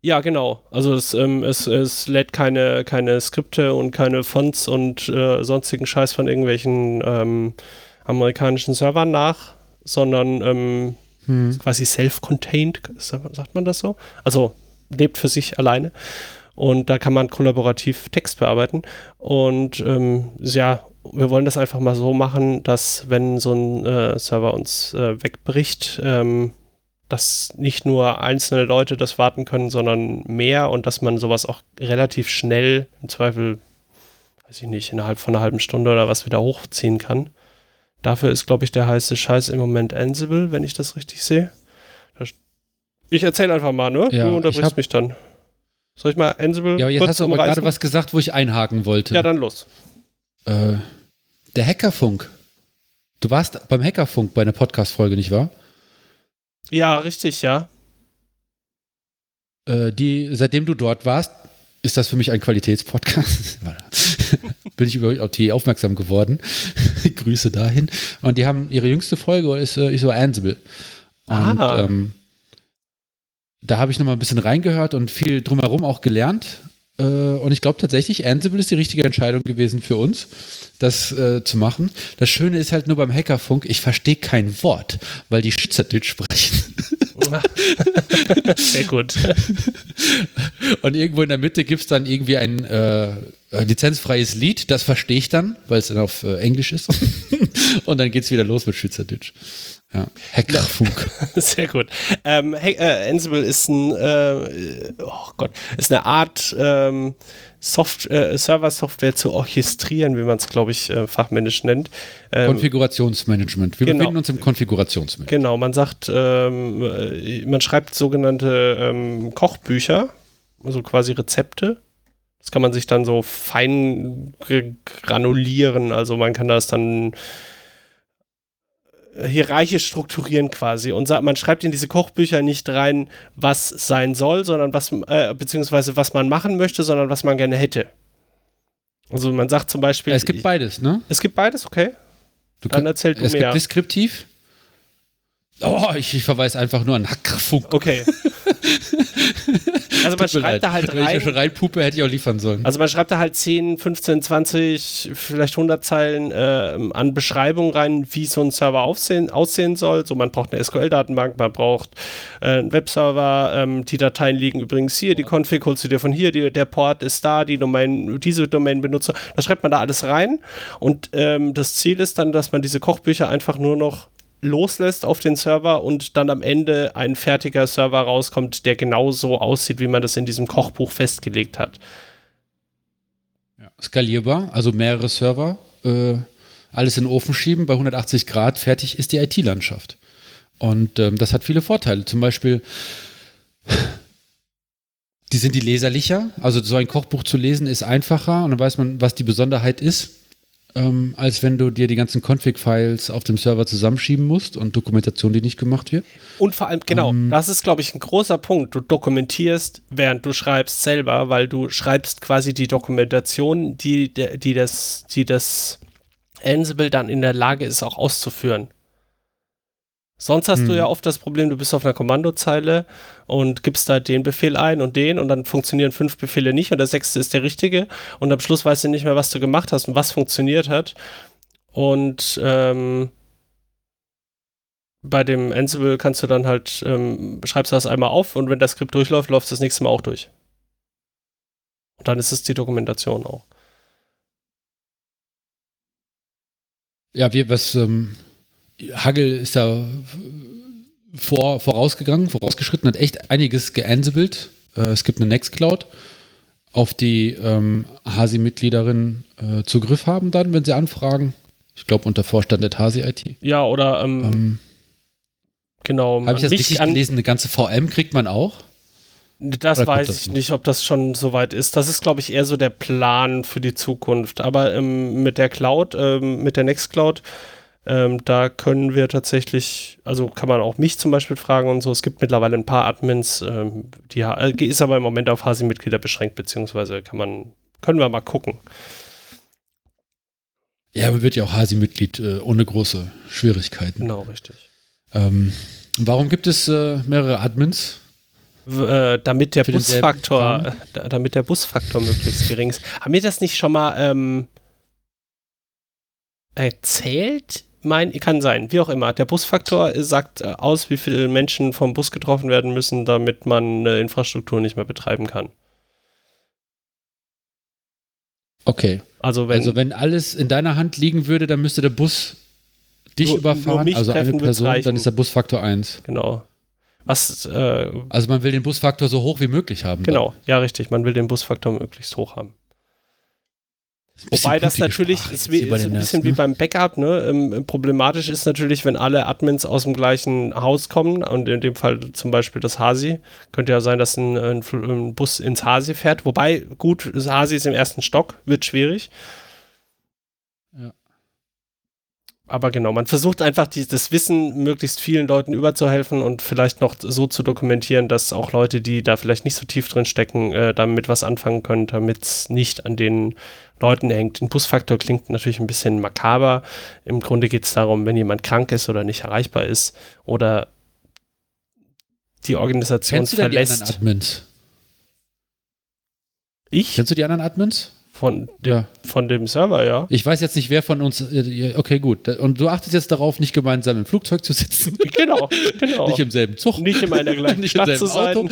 Ja, genau. Also es, ähm, es, es lädt keine, keine Skripte und keine Fonts und äh, sonstigen Scheiß von irgendwelchen ähm, amerikanischen Servern nach, sondern ähm, Hm. quasi self-contained, sagt man das so? Also lebt für sich alleine. Und da kann man kollaborativ Text bearbeiten. Und ähm, ja, wir wollen das einfach mal so machen, dass wenn so ein äh, Server uns äh, wegbricht, ähm, dass nicht nur einzelne Leute das warten können, sondern mehr und dass man sowas auch relativ schnell, im Zweifel, weiß ich nicht, innerhalb von einer halben Stunde oder was wieder hochziehen kann. Dafür ist, glaube ich, der heiße Scheiß im Moment Ansible, wenn ich das richtig sehe. Ich erzähle einfach mal, ne? Ja, du ich unterbrichst mich dann. Soll ich mal Ansible Ja, jetzt kurz hast du aber umreißen? gerade was gesagt, wo ich einhaken wollte. Ja, dann los. äh, der Hackerfunk. Du warst beim Hackerfunk bei einer Podcast-Folge, nicht wahr? Ja, richtig, ja. Äh, die, seitdem du dort warst, ist das für mich ein Qualitätspodcast. [LAUGHS] Bin ich über auf die aufmerksam geworden. [LAUGHS] Grüße dahin. Und die haben ihre jüngste Folge ist, äh, ist so Ansible. Und Ah. ähm, da habe ich nochmal ein bisschen reingehört und viel drumherum auch gelernt. Äh, und ich glaube tatsächlich, Ansible ist die richtige Entscheidung gewesen für uns, das äh, zu machen. Das Schöne ist halt nur beim Hackerfunk, ich verstehe kein Wort, weil die Schweizerdeutsch sprechen. [LAUGHS] Sehr gut. Und irgendwo in der Mitte gibt es dann irgendwie ein äh, lizenzfreies Lied, das verstehe ich dann, weil es dann auf äh, Englisch ist. [LAUGHS] Und dann geht es wieder los mit Schweizerdeutsch. Ja. Hackerfunk. [LAUGHS] Sehr gut. Ähm, hey, äh, Ansible ist ein, äh, oh Gott, ist eine Art ähm, Soft äh, Server-Software zu orchestrieren, wie man es, glaube ich, äh, fachmännisch nennt. Ähm, Konfigurationsmanagement. Wir Genau. befinden uns im Konfigurationsmanagement. Genau, man sagt, ähm, äh, man schreibt sogenannte ähm, Kochbücher, also quasi Rezepte. Das kann man sich dann so fein gr- granulieren, also man kann das dann hierarchisch strukturieren quasi und sagt, man schreibt in diese Kochbücher nicht rein, was sein soll, sondern was, äh, beziehungsweise was man machen möchte, sondern was man gerne hätte. Also man sagt zum Beispiel, Es gibt beides, ne? es gibt beides, okay? Du Dann kann- erzähl du es mehr. gibt deskriptiv. Oh, ich, ich verweise einfach nur an Hackerfunk. Okay. [LAUGHS] also man schreibt da halt Wenn ich rein. schon reinpuppe, hätte ich auch liefern sollen. Also man schreibt da halt 10, 15, 20, vielleicht 100 Zeilen äh, an Beschreibung rein, wie so ein Server aussehen, aussehen soll. So, man braucht eine SQL-Datenbank, man braucht äh, einen Webserver. Ähm, die Dateien liegen übrigens hier, die Config holst du dir von hier, die, der Port ist da, die Domain, diese Domain-Benutzer. Da schreibt man da alles rein. Und ähm, das Ziel ist dann, dass man diese Kochbücher einfach nur noch loslässt auf den Server und dann am Ende ein fertiger Server rauskommt, der genauso aussieht, wie man das in diesem Kochbuch festgelegt hat. Skalierbar, also mehrere Server, äh, alles in den Ofen schieben, bei 180 Grad, fertig ist die IT-Landschaft. Und ähm, das hat viele Vorteile. Zum Beispiel, die sind die leserlicher. Also so ein Kochbuch zu lesen ist einfacher und dann weiß man, was die Besonderheit ist, ähm, als wenn du dir die ganzen Config-Files auf dem Server zusammenschieben musst und Dokumentation, die nicht gemacht wird. Und vor allem, genau, Ähm. das ist, glaube ich, ein großer Punkt. Du dokumentierst, während du schreibst selber, weil du schreibst quasi die Dokumentation, die, die, das, die das Ansible dann in der Lage ist, auch auszuführen. Sonst hast du Hm. ja oft das Problem, du bist auf einer Kommandozeile und gibst da den Befehl ein und den und dann funktionieren fünf Befehle nicht und der sechste ist der richtige und am Schluss weißt du nicht mehr, was du gemacht hast und was funktioniert hat. Und ähm, bei dem Ansible kannst du dann halt, ähm, schreibst du das einmal auf und wenn das Skript durchläuft, läuft das nächste Mal auch durch. Und dann ist es die Dokumentation auch. Ja, wir, was, ähm, Hagel ist da vor, vorausgegangen, vorausgeschritten, hat echt einiges geansibelt. Äh, es gibt eine Nextcloud, auf die ähm, Hasi-Mitgliederinnen äh, Zugriff haben dann, wenn sie anfragen. Ich glaube, unter Vorstand der Hasi IT. Ja, oder ähm, Ähm, genau. Habe ich das richtig gelesen? Eine ganze VM kriegt man auch. Das weiß ich nicht, ob das schon soweit ist. Das ist, glaube ich, eher so der Plan für die Zukunft. Aber ähm, mit der Cloud, ähm, mit der Nextcloud, ähm, da können wir tatsächlich, also kann man auch mich zum Beispiel fragen und so. Es gibt mittlerweile ein paar Admins, ähm, die äh, ist aber im Moment auf Hasi-Mitglieder beschränkt, beziehungsweise kann man, können wir mal gucken. Ja, man wird ja auch Hasi-Mitglied äh, ohne große Schwierigkeiten. Genau, richtig. Ähm, warum gibt es äh, mehrere Admins? äh, damit der Busfaktor, äh, damit der Busfaktor möglichst gering ist. Haben wir das nicht schon mal ähm, erzählt? Mein, kann sein, wie auch immer. Der Busfaktor sagt äh, aus, wie viele Menschen vom Bus getroffen werden müssen, damit man eine Infrastruktur nicht mehr betreiben kann. Okay. Also wenn, also wenn alles in deiner Hand liegen würde, dann müsste der Bus dich nur, überfahren, nur also eine Person, dann ist der Busfaktor 1. Genau. Was, äh, also man will den Busfaktor so hoch wie möglich haben. Genau, dann. ja richtig, man will den Busfaktor möglichst hoch haben. Wobei das natürlich Sprache, ist, wie, ist ein bisschen ne? wie beim Backup. Ne? Ähm, problematisch ist natürlich, wenn alle Admins aus dem gleichen Haus kommen und in dem Fall zum Beispiel das Hasi. Könnte ja sein, dass ein, ein, ein Bus ins Hasi fährt. Wobei, gut, das Hasi ist im ersten Stock, wird schwierig. aber genau, man versucht einfach die, das Wissen möglichst vielen Leuten überzuhelfen und vielleicht noch so zu dokumentieren, dass auch Leute, die da vielleicht nicht so tief drin stecken, äh, damit was anfangen können, damit es nicht an den Leuten hängt. Ein Busfaktor klingt natürlich ein bisschen makaber. Im Grunde geht es darum, wenn jemand krank ist oder nicht erreichbar ist oder die Organisation Kennst du verlässt. Die anderen Admins? Ich? Kennst du die anderen Admins? Von dem, ja. von dem Server, ja. Ich weiß jetzt nicht, wer von uns. Äh, okay, gut. Und du achtest jetzt darauf, nicht gemeinsam im Flugzeug zu sitzen. [LAUGHS] Genau, genau. nicht im selben Zug. Nicht in der gleichen [LAUGHS] nicht Stadt zu sein. [LAUGHS]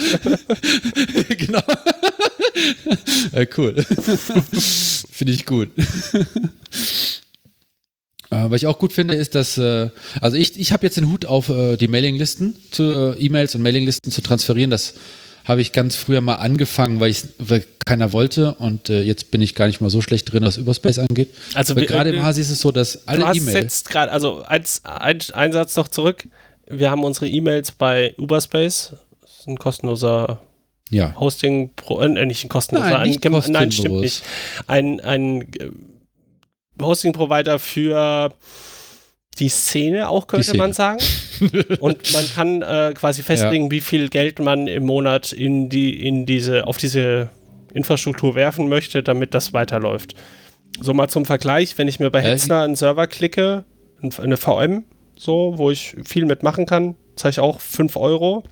genau. ja, cool. finde ich gut. Äh, was ich auch gut finde, ist, dass, äh, also ich, ich habe jetzt den Hut auf, die Mailinglisten zu E-Mails und Mailinglisten zu transferieren. Das habe ich ganz früher mal angefangen, weil, ich, weil keiner wollte und äh, jetzt bin ich gar nicht mal so schlecht drin, was Überspace angeht. Also gerade im Hasi ist es so, dass alle E-Mails. gerade, also eins, ein, ein Satz noch zurück. Wir haben unsere E-Mails bei Uberspace. Das ist ein kostenloser ja. Hosting, äh, nicht ein kostenloser, nein, ein, kostenlos. nein, stimmt nicht. Ein, ein äh, Hosting-Provider für die Szene auch, könnte Szene. man sagen. [LAUGHS] und man kann äh, quasi festlegen, ja. wie viel Geld man im Monat in die, in diese, auf diese Infrastruktur werfen möchte, damit das weiterläuft. So mal zum Vergleich, wenn ich mir bei Hetzner einen Server klicke, eine VM, so, wo ich viel mitmachen kann, zahle ich auch 5 Euro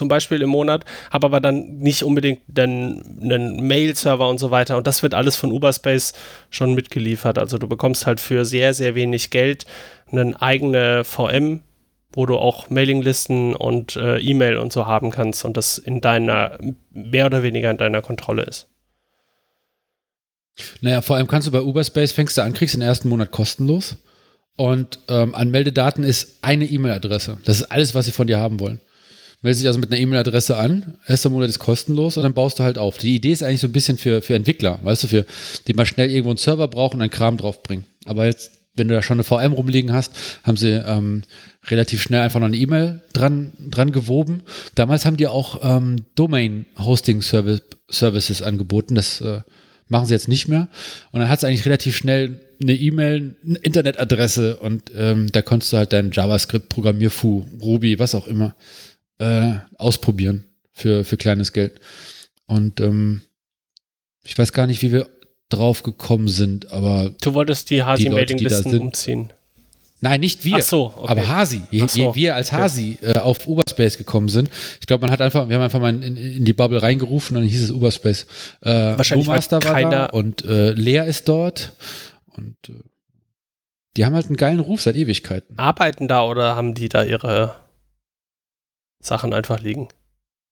zum Beispiel im Monat, habe aber dann nicht unbedingt einen, einen Mail-Server und so weiter. Und das wird alles von Uberspace schon mitgeliefert. Also du bekommst halt für sehr, sehr wenig Geld eine eigene VM, wo du auch Mailinglisten und äh, E-Mail und so haben kannst und das in deiner, mehr oder weniger in deiner Kontrolle ist. Naja, vor allem kannst du bei Uberspace, fängst du an, kriegst den ersten Monat kostenlos. Und ähm, Anmeldedaten ist eine E-Mail-Adresse. Das ist alles, was sie von dir haben wollen. Meldest dich also mit einer E-Mail-Adresse an, erster Monat ist kostenlos und dann baust du halt auf. Die Idee ist eigentlich so ein bisschen für, für Entwickler, weißt du, für die mal schnell irgendwo einen Server brauchen und einen Kram draufbringen. Aber jetzt, wenn du da schon eine VM rumliegen hast, haben sie ähm, relativ schnell einfach noch eine E-Mail dran, dran gewoben. Damals haben die auch ähm, Domain-Hosting-Services angeboten. Das äh, machen sie jetzt nicht mehr. Und dann hat es eigentlich relativ schnell eine E-Mail, eine Internetadresse und ähm, da konntest du halt dein JavaScript, Programmierfu, Ruby, was auch immer äh, ausprobieren für, für kleines Geld. Und ähm, ich weiß gar nicht, wie wir drauf gekommen sind, aber. Du wolltest die Hasi-Mailing-Listen umziehen. Nein, nicht wir. Ach so, okay. aber Hasi. Je, so, je wir als Hasi okay. äh, auf Uberspace gekommen sind. Ich glaube, man hat einfach, wir haben einfach mal in, in, die Bubble reingerufen und dann hieß es Uberspace. Äh, Wahrscheinlich war da und äh, Lea ist dort und äh, die haben halt einen geilen Ruf seit Ewigkeiten. Arbeiten da oder haben die da ihre Sachen einfach liegen?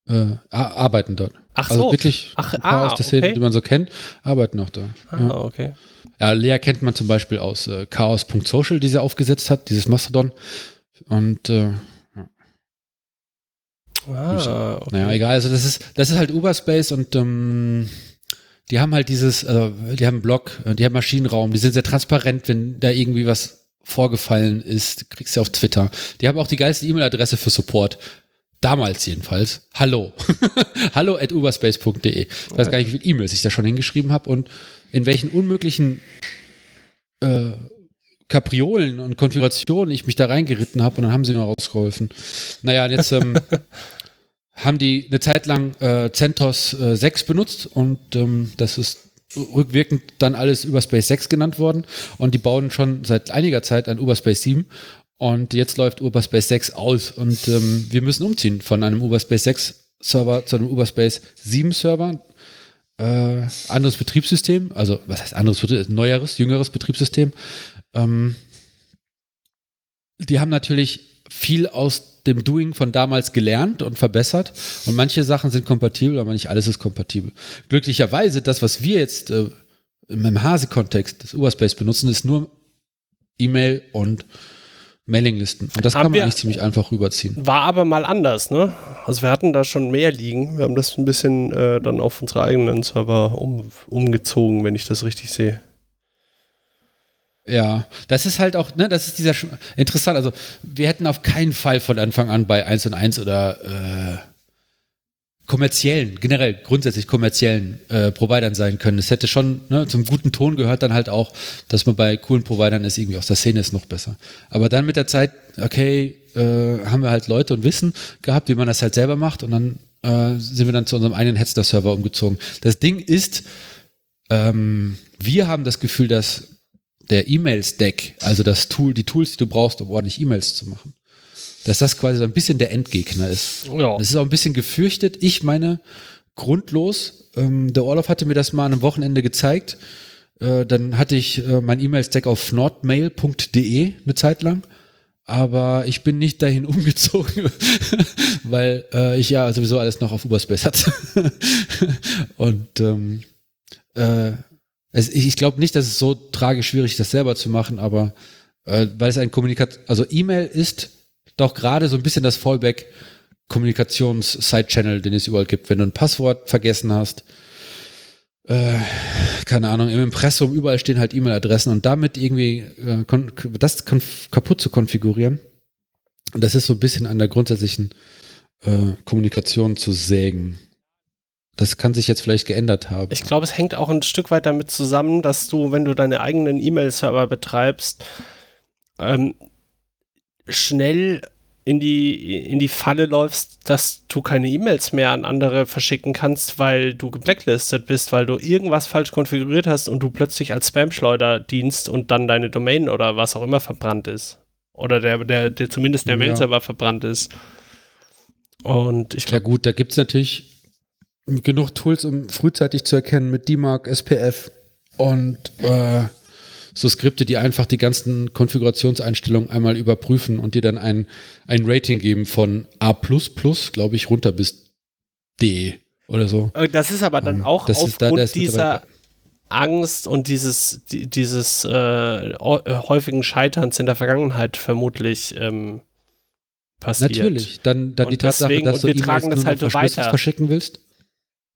Äh, arbeiten dort. Ach also so. wirklich Ach, ah, aus der Szene, okay. die man so kennt, arbeiten auch da. Ah, ja. okay. Ja, Lea kennt man zum Beispiel aus äh, chaos.social, die sie aufgesetzt hat, dieses Mastodon. Und äh, Ah, okay. Naja, egal. Also das ist, das ist halt Uberspace und ähm, die haben halt dieses, also die haben einen Blog, äh, die haben Maschinenraum, die sind sehr transparent, wenn da irgendwie was vorgefallen ist, kriegst du auf Twitter. Die haben auch die geilste E-Mail-Adresse für Support Damals jedenfalls. Hallo. [LAUGHS] Hallo at uberspace.de. Ich weiß gar nicht, wie viele E-Mails ich da schon hingeschrieben habe und in welchen unmöglichen äh, Kapriolen und Konfigurationen ich mich da reingeritten habe und dann haben sie mir rausgeholfen. Naja, jetzt ähm, [LAUGHS] haben die eine Zeit lang äh, CentOS äh, 6 benutzt und ähm, das ist rückwirkend dann alles Uberspace 6 genannt worden und die bauen schon seit einiger Zeit ein Uberspace 7 und jetzt läuft Uberspace 6 aus und ähm, wir müssen umziehen von einem Uberspace 6 Server zu einem Uberspace 7 Server. Äh, anderes Betriebssystem, also was heißt anderes, neueres, jüngeres Betriebssystem. Ähm, die haben natürlich viel aus dem Doing von damals gelernt und verbessert und manche Sachen sind kompatibel, aber nicht alles ist kompatibel. Glücklicherweise, das, was wir jetzt äh, im Hase-Kontext des Uberspace benutzen, ist nur E-Mail und Mailinglisten. Und das haben kann man eigentlich ziemlich einfach rüberziehen. War aber mal anders, ne? Also wir hatten da schon mehr liegen. Wir haben das ein bisschen äh, dann auf unsere eigenen Server um, umgezogen, wenn ich das richtig sehe. Ja, das ist halt auch, ne, das ist dieser interessant. Also wir hätten auf keinen Fall von Anfang an bei 1 und 1 oder äh, kommerziellen, generell grundsätzlich kommerziellen äh, Providern sein können. Es hätte schon ne, zum guten Ton gehört dann halt auch, dass man bei coolen Providern ist, irgendwie aus der Szene ist noch besser. Aber dann mit der Zeit, okay, äh, haben wir halt Leute und Wissen gehabt, wie man das halt selber macht und dann äh, sind wir dann zu unserem eigenen Headster-Server umgezogen. Das Ding ist, ähm, wir haben das Gefühl, dass der E-Mail-Stack, also das Tool, die Tools, die du brauchst, um ordentlich E-Mails zu machen, dass das quasi so ein bisschen der Endgegner ist. Ja. Das ist auch ein bisschen gefürchtet. Ich meine, grundlos, ähm, der Orloff hatte mir das mal an einem Wochenende gezeigt. Äh, dann hatte ich äh, mein E-Mail-Stack auf nordmail.de eine Zeit lang. Aber ich bin nicht dahin [LAUGHS] umgezogen, weil äh, ich ja sowieso alles noch auf Uberspace hatte. [LAUGHS] Und ähm, äh, es, ich glaube nicht, dass es so tragisch schwierig ist, das selber zu machen, aber äh, weil es ein Kommunikation, also E-Mail ist doch gerade so ein bisschen das Fallback Kommunikations-Side-Channel, den es überall gibt. Wenn du ein Passwort vergessen hast, äh, keine Ahnung, im Impressum überall stehen halt E-Mail-Adressen und damit irgendwie äh, das kaputt zu konfigurieren, das ist so ein bisschen an der grundsätzlichen äh, Kommunikation zu sägen. Das kann sich jetzt vielleicht geändert haben. Ich glaube, es hängt auch ein Stück weit damit zusammen, dass du, wenn du deine eigenen E-Mail-Server betreibst, ähm, schnell in die, in die Falle läufst, dass du keine E-Mails mehr an andere verschicken kannst, weil du geblacklistet bist, weil du irgendwas falsch konfiguriert hast und du plötzlich als Spam-Schleuder dienst und dann deine Domain oder was auch immer verbrannt ist. Oder der, der, der zumindest der ja. Mail-Server verbrannt ist. Und ich Ja gut, da gibt es natürlich genug Tools, um frühzeitig zu erkennen mit DMARC, SPF und äh, so Skripte, die einfach die ganzen Konfigurationseinstellungen einmal überprüfen und dir dann ein, ein Rating geben von A, glaube ich, runter bis D oder so. Äh, das ist aber dann ähm, auch das aufgrund da, dieser Angst und dieses, dieses äh, äh, häufigen Scheiterns in der Vergangenheit vermutlich ähm, passiert. Natürlich, dann, dann die Tatsache, deswegen, dass du wir tragen das halt weiter. verschicken willst.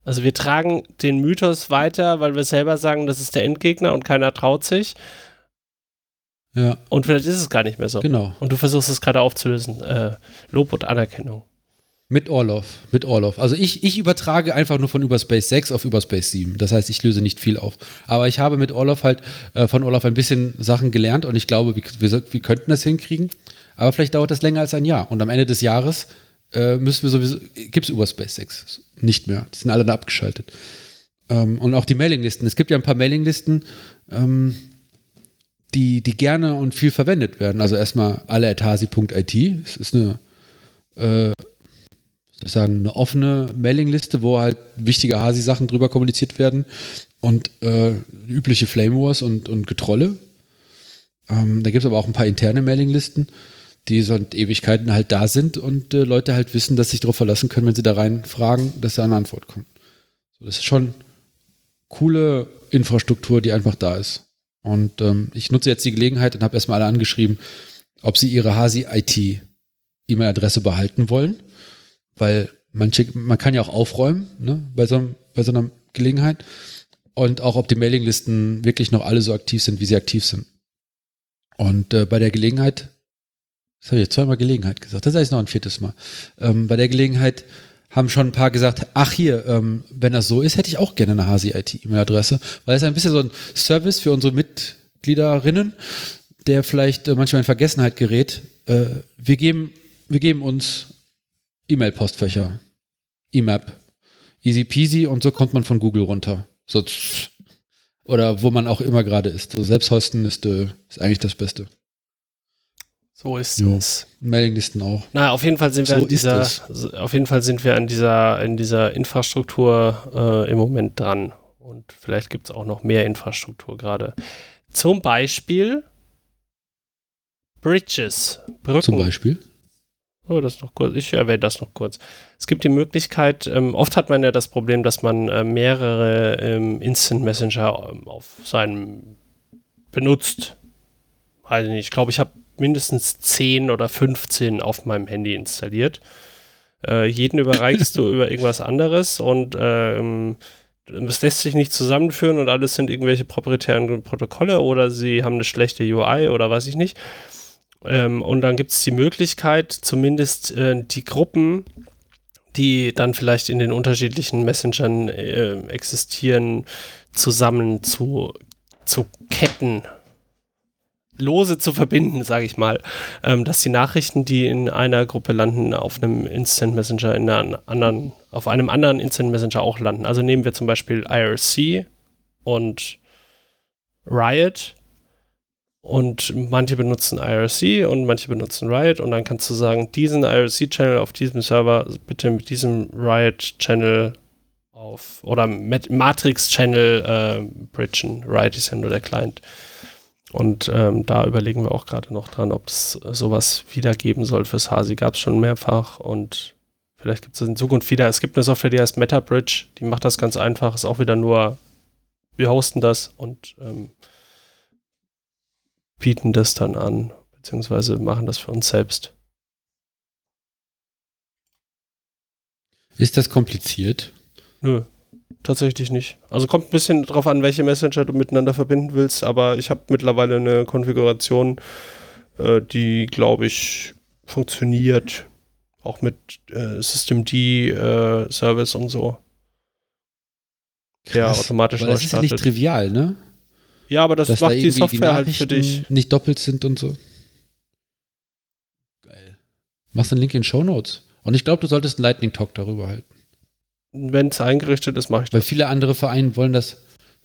Also wir tragen den Mythos weiter, weil wir selber sagen, das ist der Endgegner und keiner traut sich. Ja. Und vielleicht ist es gar nicht mehr so. Genau. Und du versuchst es gerade aufzulösen. Äh, Lob und Anerkennung. Mit Orlov, mit Orlov. Also ich, ich übertrage einfach nur von Überspace 6 auf Überspace 7. Das heißt, ich löse nicht viel auf. Aber ich habe mit Orlov halt äh, von Orlov ein bisschen Sachen gelernt und ich glaube, wir, wir, wir könnten das hinkriegen. Aber vielleicht dauert das länger als ein Jahr. Und am Ende des Jahres äh, müssen wir sowieso, gibt es Überspace 6 nicht mehr. Die sind alle da abgeschaltet. Ähm, und auch die Mailinglisten. Es gibt ja ein paar Mailinglisten, ähm, die, die gerne und viel verwendet werden. Also erstmal alle.hasi.it. Es ist eine, äh, sagen, eine offene Mailingliste, wo halt wichtige Hasi-Sachen drüber kommuniziert werden und äh, übliche Flame Wars und, und Getrolle. Ähm, da gibt es aber auch ein paar interne Mailinglisten die seit Ewigkeiten halt da sind und äh, Leute halt wissen, dass sich darauf verlassen können, wenn sie da rein fragen, dass da eine Antwort kommt. So, das ist schon coole Infrastruktur, die einfach da ist. Und ähm, ich nutze jetzt die Gelegenheit und habe erstmal alle angeschrieben, ob sie ihre Hasi IT E-Mail-Adresse behalten wollen, weil manche, man kann ja auch aufräumen ne, bei, so, bei so einer Gelegenheit und auch ob die Mailinglisten wirklich noch alle so aktiv sind, wie sie aktiv sind. Und äh, bei der Gelegenheit Das habe ich jetzt zweimal Gelegenheit gesagt. Das heißt noch ein viertes Mal. Ähm, bei der Gelegenheit haben schon ein paar gesagt, ach hier, ähm, wenn das so ist, hätte ich auch gerne eine Hasi-IT-E-Mail-Adresse, weil es ein bisschen so ein Service für unsere Mitgliederinnen, der vielleicht äh, manchmal in Vergessenheit gerät. Äh, wir geben, wir geben uns E-Mail-Postfächer, E-Map, easy peasy und so kommt man von Google runter. So, oder wo man auch immer gerade ist. So selbsthosten ist, äh, ist eigentlich das Beste. So ist Jo. es. Mailinglisten auch. Na, auf jeden Fall sind wir So an dieser, auf jeden Fall sind wir an dieser, in dieser Infrastruktur äh, im Moment dran. Und vielleicht gibt es auch noch mehr Infrastruktur gerade. Zum Beispiel Bridges, Brücken. Zum Beispiel. Oh, das noch kurz. Ich erwähne das noch kurz. Es gibt die Möglichkeit, ähm, oft hat man ja das Problem, dass man äh, mehrere ähm, Instant Messenger ähm, auf seinem benutzt. Weiß ich nicht. Ich glaube, ich habe mindestens 10 oder 15 auf meinem Handy installiert. Äh, jeden überreichst du [LAUGHS] über irgendwas anderes und ähm, es lässt sich nicht zusammenführen und alles sind irgendwelche proprietären Protokolle oder sie haben eine schlechte UI oder weiß ich nicht. Ähm, und dann gibt es die Möglichkeit, zumindest äh, die Gruppen, die dann vielleicht in den unterschiedlichen Messengern äh, existieren, zusammen zu, zu ketten, lose zu verbinden, sage ich mal, ähm, dass die Nachrichten, die in einer Gruppe landen, auf einem Instant Messenger in einer anderen, auf einem anderen Instant Messenger auch landen. Also nehmen wir zum Beispiel IRC und Riot und manche benutzen IRC und manche benutzen Riot und dann kannst du sagen, diesen IRC-Channel auf diesem Server bitte mit diesem Riot-Channel auf oder Matrix-Channel äh, bridgen. Riot ist ja nur der Client. Und ähm, da überlegen wir auch gerade noch dran, ob es sowas wieder geben soll fürs Hasi. Gab es schon mehrfach und vielleicht gibt es in Zukunft wieder. Es gibt eine Software, die heißt MetaBridge, die macht das ganz einfach. Ist auch wieder nur, wir hosten das und ähm, bieten das dann an, beziehungsweise machen das für uns selbst. Ist das kompliziert? Nö, tatsächlich nicht. Also kommt ein bisschen drauf an, welche Messenger du miteinander verbinden willst, aber ich habe mittlerweile eine Konfiguration, äh, die, glaube ich, funktioniert. Auch mit äh, Systemd äh, Service und so. Der Krass, automatisch Weil neu das ist ja nicht trivial, ne? Ja, aber das Dass macht da die Software halt für dich. Nicht doppelt sind und so. Geil. Machst einen Link in Show Notes. Und ich glaube, du solltest einen Lightning Talk darüber halten. Wenn es eingerichtet ist, mache ich Weil das. viele andere Vereine wollen das,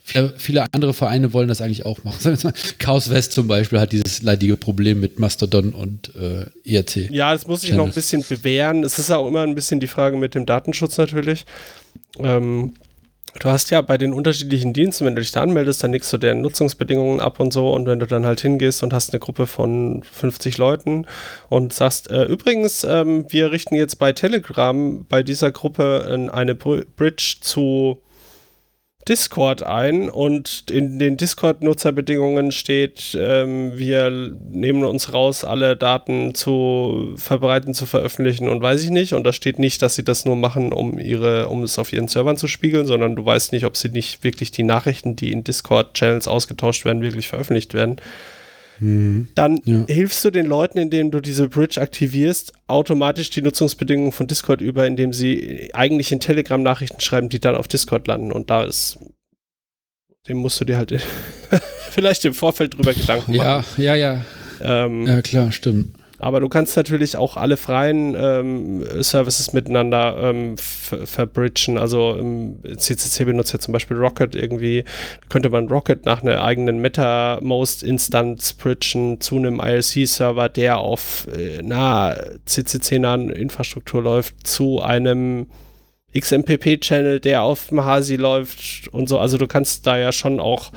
viele, viele andere Vereine wollen das eigentlich auch machen. [LAUGHS] Chaos West zum Beispiel hat dieses leidige Problem mit Mastodon und äh, IRC. Ja, das muss ich noch ein bisschen bewähren. Es ist auch immer ein bisschen die Frage mit dem Datenschutz natürlich. Ähm, du hast ja bei den unterschiedlichen Diensten, wenn du dich da anmeldest, dann legst du deren Nutzungsbedingungen ab und so. Und wenn du dann halt hingehst und hast eine Gruppe von 50 Leuten und sagst, äh, übrigens, ähm, wir richten jetzt bei Telegram bei dieser Gruppe äh, eine Br Bridge zu Discord ein und in den Discord-Nutzerbedingungen steht, ähm, wir nehmen uns raus, alle Daten zu verbreiten, zu veröffentlichen und weiß ich nicht. Und da steht nicht, dass sie das nur machen, um ihre, um es auf ihren Servern zu spiegeln, sondern du weißt nicht, ob sie nicht wirklich die Nachrichten, die in Discord-Channels ausgetauscht werden, wirklich veröffentlicht werden. Dann Ja. hilfst du den Leuten, indem du diese Bridge aktivierst, automatisch die Nutzungsbedingungen von Discord über, indem sie eigentlich in Telegram Nachrichten schreiben, die dann auf Discord landen. Und da ist, dem musst du dir halt [LAUGHS] vielleicht im Vorfeld drüber Gedanken Ja, machen. ja, ja. Ähm, Ja, klar, stimmt. Aber du kannst natürlich auch alle freien ähm, Services miteinander ähm, ver- verbridgen. Also CCC benutzt ja zum Beispiel Rocket irgendwie. Könnte man Rocket nach einer eigenen MetaMost-Instanz bridgen zu einem IRC-Server, der auf äh, nahe CCC-nahen Infrastruktur läuft, zu einem XMPP-Channel, der auf dem Hasi läuft und so. Also du kannst da ja schon auch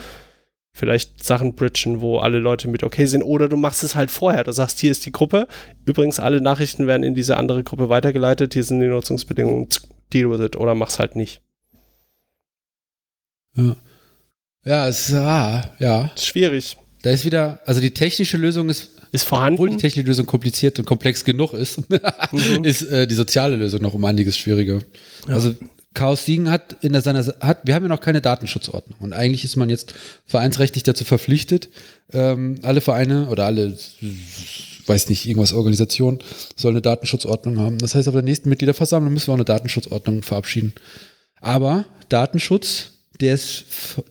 vielleicht Sachen bridgen, wo alle Leute mit okay sind. Oder du machst es halt vorher. Du sagst, hier ist die Gruppe. Übrigens, alle Nachrichten werden in diese andere Gruppe weitergeleitet. Hier sind die Nutzungsbedingungen. Deal with it. Oder mach's halt nicht. Ja, ja es ist, ah, ja. Ist schwierig. Da ist wieder, also die technische Lösung ist, Ist obwohl die vorhanden. technische Lösung kompliziert und komplex genug ist, [LAUGHS] Mhm. ist äh, die soziale Lösung noch um einiges schwieriger. Also Chaos Siegen hat in der seiner hat, wir haben ja noch keine Datenschutzordnung und eigentlich ist man jetzt vereinsrechtlich dazu verpflichtet, ähm, alle Vereine oder alle, weiß nicht, irgendwas Organisation, soll eine Datenschutzordnung haben. Das heißt, auf der nächsten Mitgliederversammlung müssen wir auch eine Datenschutzordnung verabschieden. Aber Datenschutz, DS,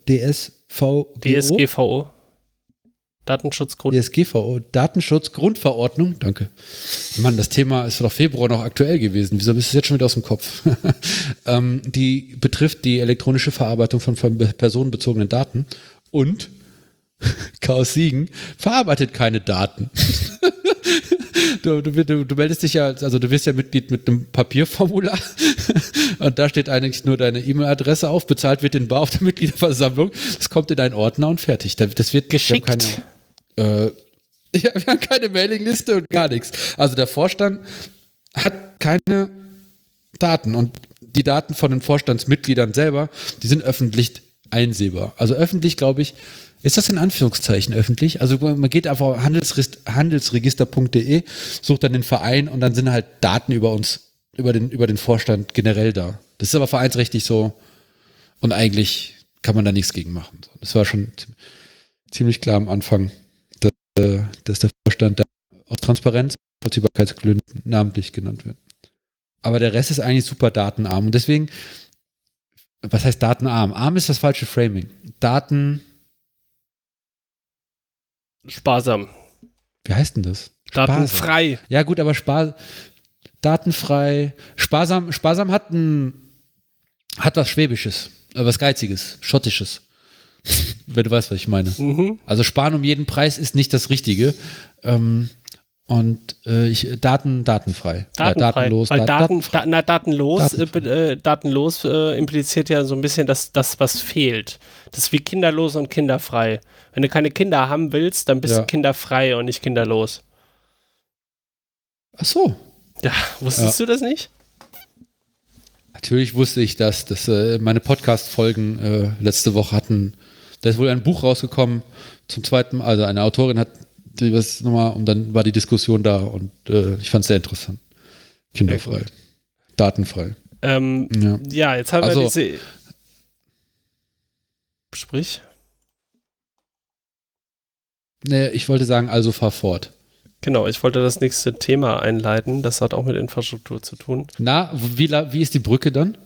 DSV, DSGVO. Datenschutzgrund. DSGVO, Datenschutzgrundverordnung, danke. Mann, das Thema ist doch Februar noch aktuell gewesen. Wieso bist du jetzt schon wieder aus dem Kopf? [LAUGHS] ähm, die betrifft die elektronische Verarbeitung von personenbezogenen Daten und [LAUGHS] Chaos Siegen verarbeitet keine Daten. [LAUGHS] du, du, du, du, meldest dich ja, also du wirst ja Mitglied mit einem Papierformular und da steht eigentlich nur deine E-Mail-Adresse auf, bezahlt wird in Bar auf der Mitgliederversammlung, das kommt in einen Ordner und fertig. Das wird geschickt. Keine, äh, [LAUGHS] ja, wir haben keine Mailingliste und gar nichts. Also der Vorstand hat keine Daten und die Daten von den Vorstandsmitgliedern selber, die sind öffentlich einsehbar. Also öffentlich, glaube ich, ist das in Anführungszeichen öffentlich? Also man geht einfach auf handelsregister.de, sucht dann den Verein und dann sind halt Daten über uns, über den, über den Vorstand generell da. Das ist aber vereinsrechtlich so und eigentlich kann man da nichts gegen machen. Das war schon ziemlich klar am Anfang, dass, äh, dass der Vorstand da aus Transparenz, Vollziehbarkeitsgründen namentlich genannt wird. Aber der Rest ist eigentlich super datenarm und deswegen, was heißt datenarm? Arm ist das falsche Framing. Daten Sparsam. Wie heißt denn das? Datenfrei. Sparsam. Ja, gut, aber spar datenfrei. Sparsam, sparsam hat ein, hat was Schwäbisches, äh, was Geiziges, Schottisches. Wenn du weißt, was ich meine. Mhm. Also sparen um jeden Preis ist nicht das Richtige. Ähm, und äh, ich, Daten, datenfrei. Datenfrei. Ja, datenlos. Weil Daten, da, na, datenlos, Daten. äh, datenlos äh, impliziert ja so ein bisschen, dass das, was fehlt. Das ist wie kinderlos und kinderfrei. Wenn du keine Kinder haben willst, dann bist ja. du kinderfrei und nicht kinderlos. Ach so. Ja, wusstest ja. du das nicht? Natürlich wusste ich das. dass äh, meine Podcast-Folgen äh, letzte Woche hatten. Da ist wohl ein Buch rausgekommen zum zweiten Mal. Also eine Autorin hat die was nochmal und dann war die Diskussion da und äh, ich fand es sehr interessant. Kinderfrei. Datenfrei. Ähm, ja. ja. jetzt haben also, wir diese. Sprich. Nee, ich wollte sagen, also fahr fort. Genau, ich wollte das nächste Thema einleiten. Das hat auch mit Infrastruktur zu tun. Na, wie, wie ist die Brücke dann?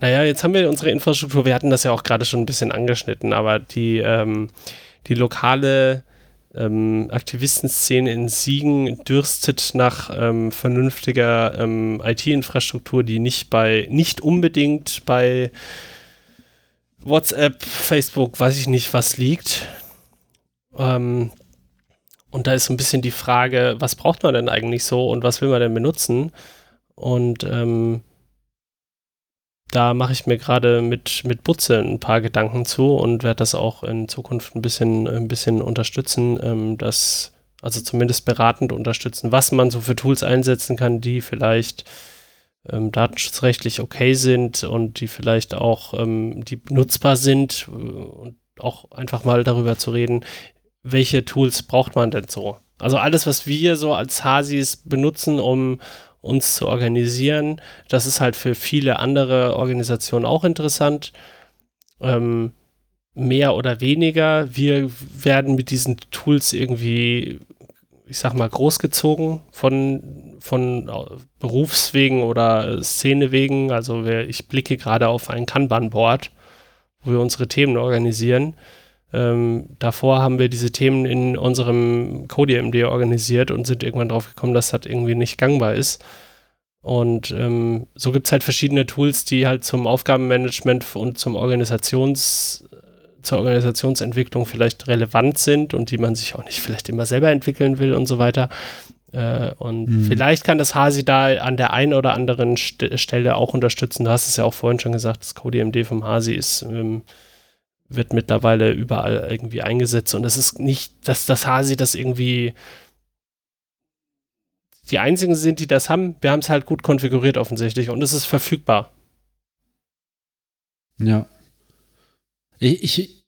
Naja, jetzt haben wir unsere Infrastruktur, wir hatten das ja auch gerade schon ein bisschen angeschnitten, aber die, ähm, die lokale ähm, Aktivistenszene in Siegen dürstet nach ähm, vernünftiger ähm, IT-Infrastruktur, die nicht bei, nicht unbedingt bei WhatsApp, Facebook, weiß ich nicht, was liegt. Ähm, und da ist so ein bisschen die Frage, was braucht man denn eigentlich so und was will man denn benutzen? Und ähm, da mache ich mir gerade mit, mit Butze ein paar Gedanken zu und werde das auch in Zukunft ein bisschen, ein bisschen unterstützen, ähm, das, also zumindest beratend unterstützen, was man so für Tools einsetzen kann, die vielleicht ähm, datenschutzrechtlich okay sind und die vielleicht auch ähm, die nutzbar sind äh, und auch einfach mal darüber zu reden, welche Tools braucht man denn so? Also alles, was wir so als Hasis benutzen, um uns zu organisieren. Das ist halt für viele andere Organisationen auch interessant. Ähm, mehr oder weniger. Wir werden mit diesen Tools irgendwie, ich sag mal, großgezogen von, von Berufswegen oder Szenewegen. Also wir, ich blicke gerade auf ein Kanban-Board, wo wir unsere Themen organisieren. Ähm, davor haben wir diese Themen in unserem CodeMD organisiert und sind irgendwann drauf gekommen, dass das irgendwie nicht gangbar ist. Und ähm, so gibt es halt verschiedene Tools, die halt zum Aufgabenmanagement und zum Organisations, zur Organisationsentwicklung vielleicht relevant sind und die man sich auch nicht vielleicht immer selber entwickeln will und so weiter. Äh, und mhm. vielleicht kann das Hasi da an der einen oder anderen St Stelle auch unterstützen. Du hast es ja auch vorhin schon gesagt, das CodeMD vom Hasi ist ähm, wird mittlerweile überall irgendwie eingesetzt und es ist nicht, dass das Hasi das irgendwie die einzigen sind, die das haben. Wir haben es halt gut konfiguriert offensichtlich und es ist verfügbar. Ja. Ich, ich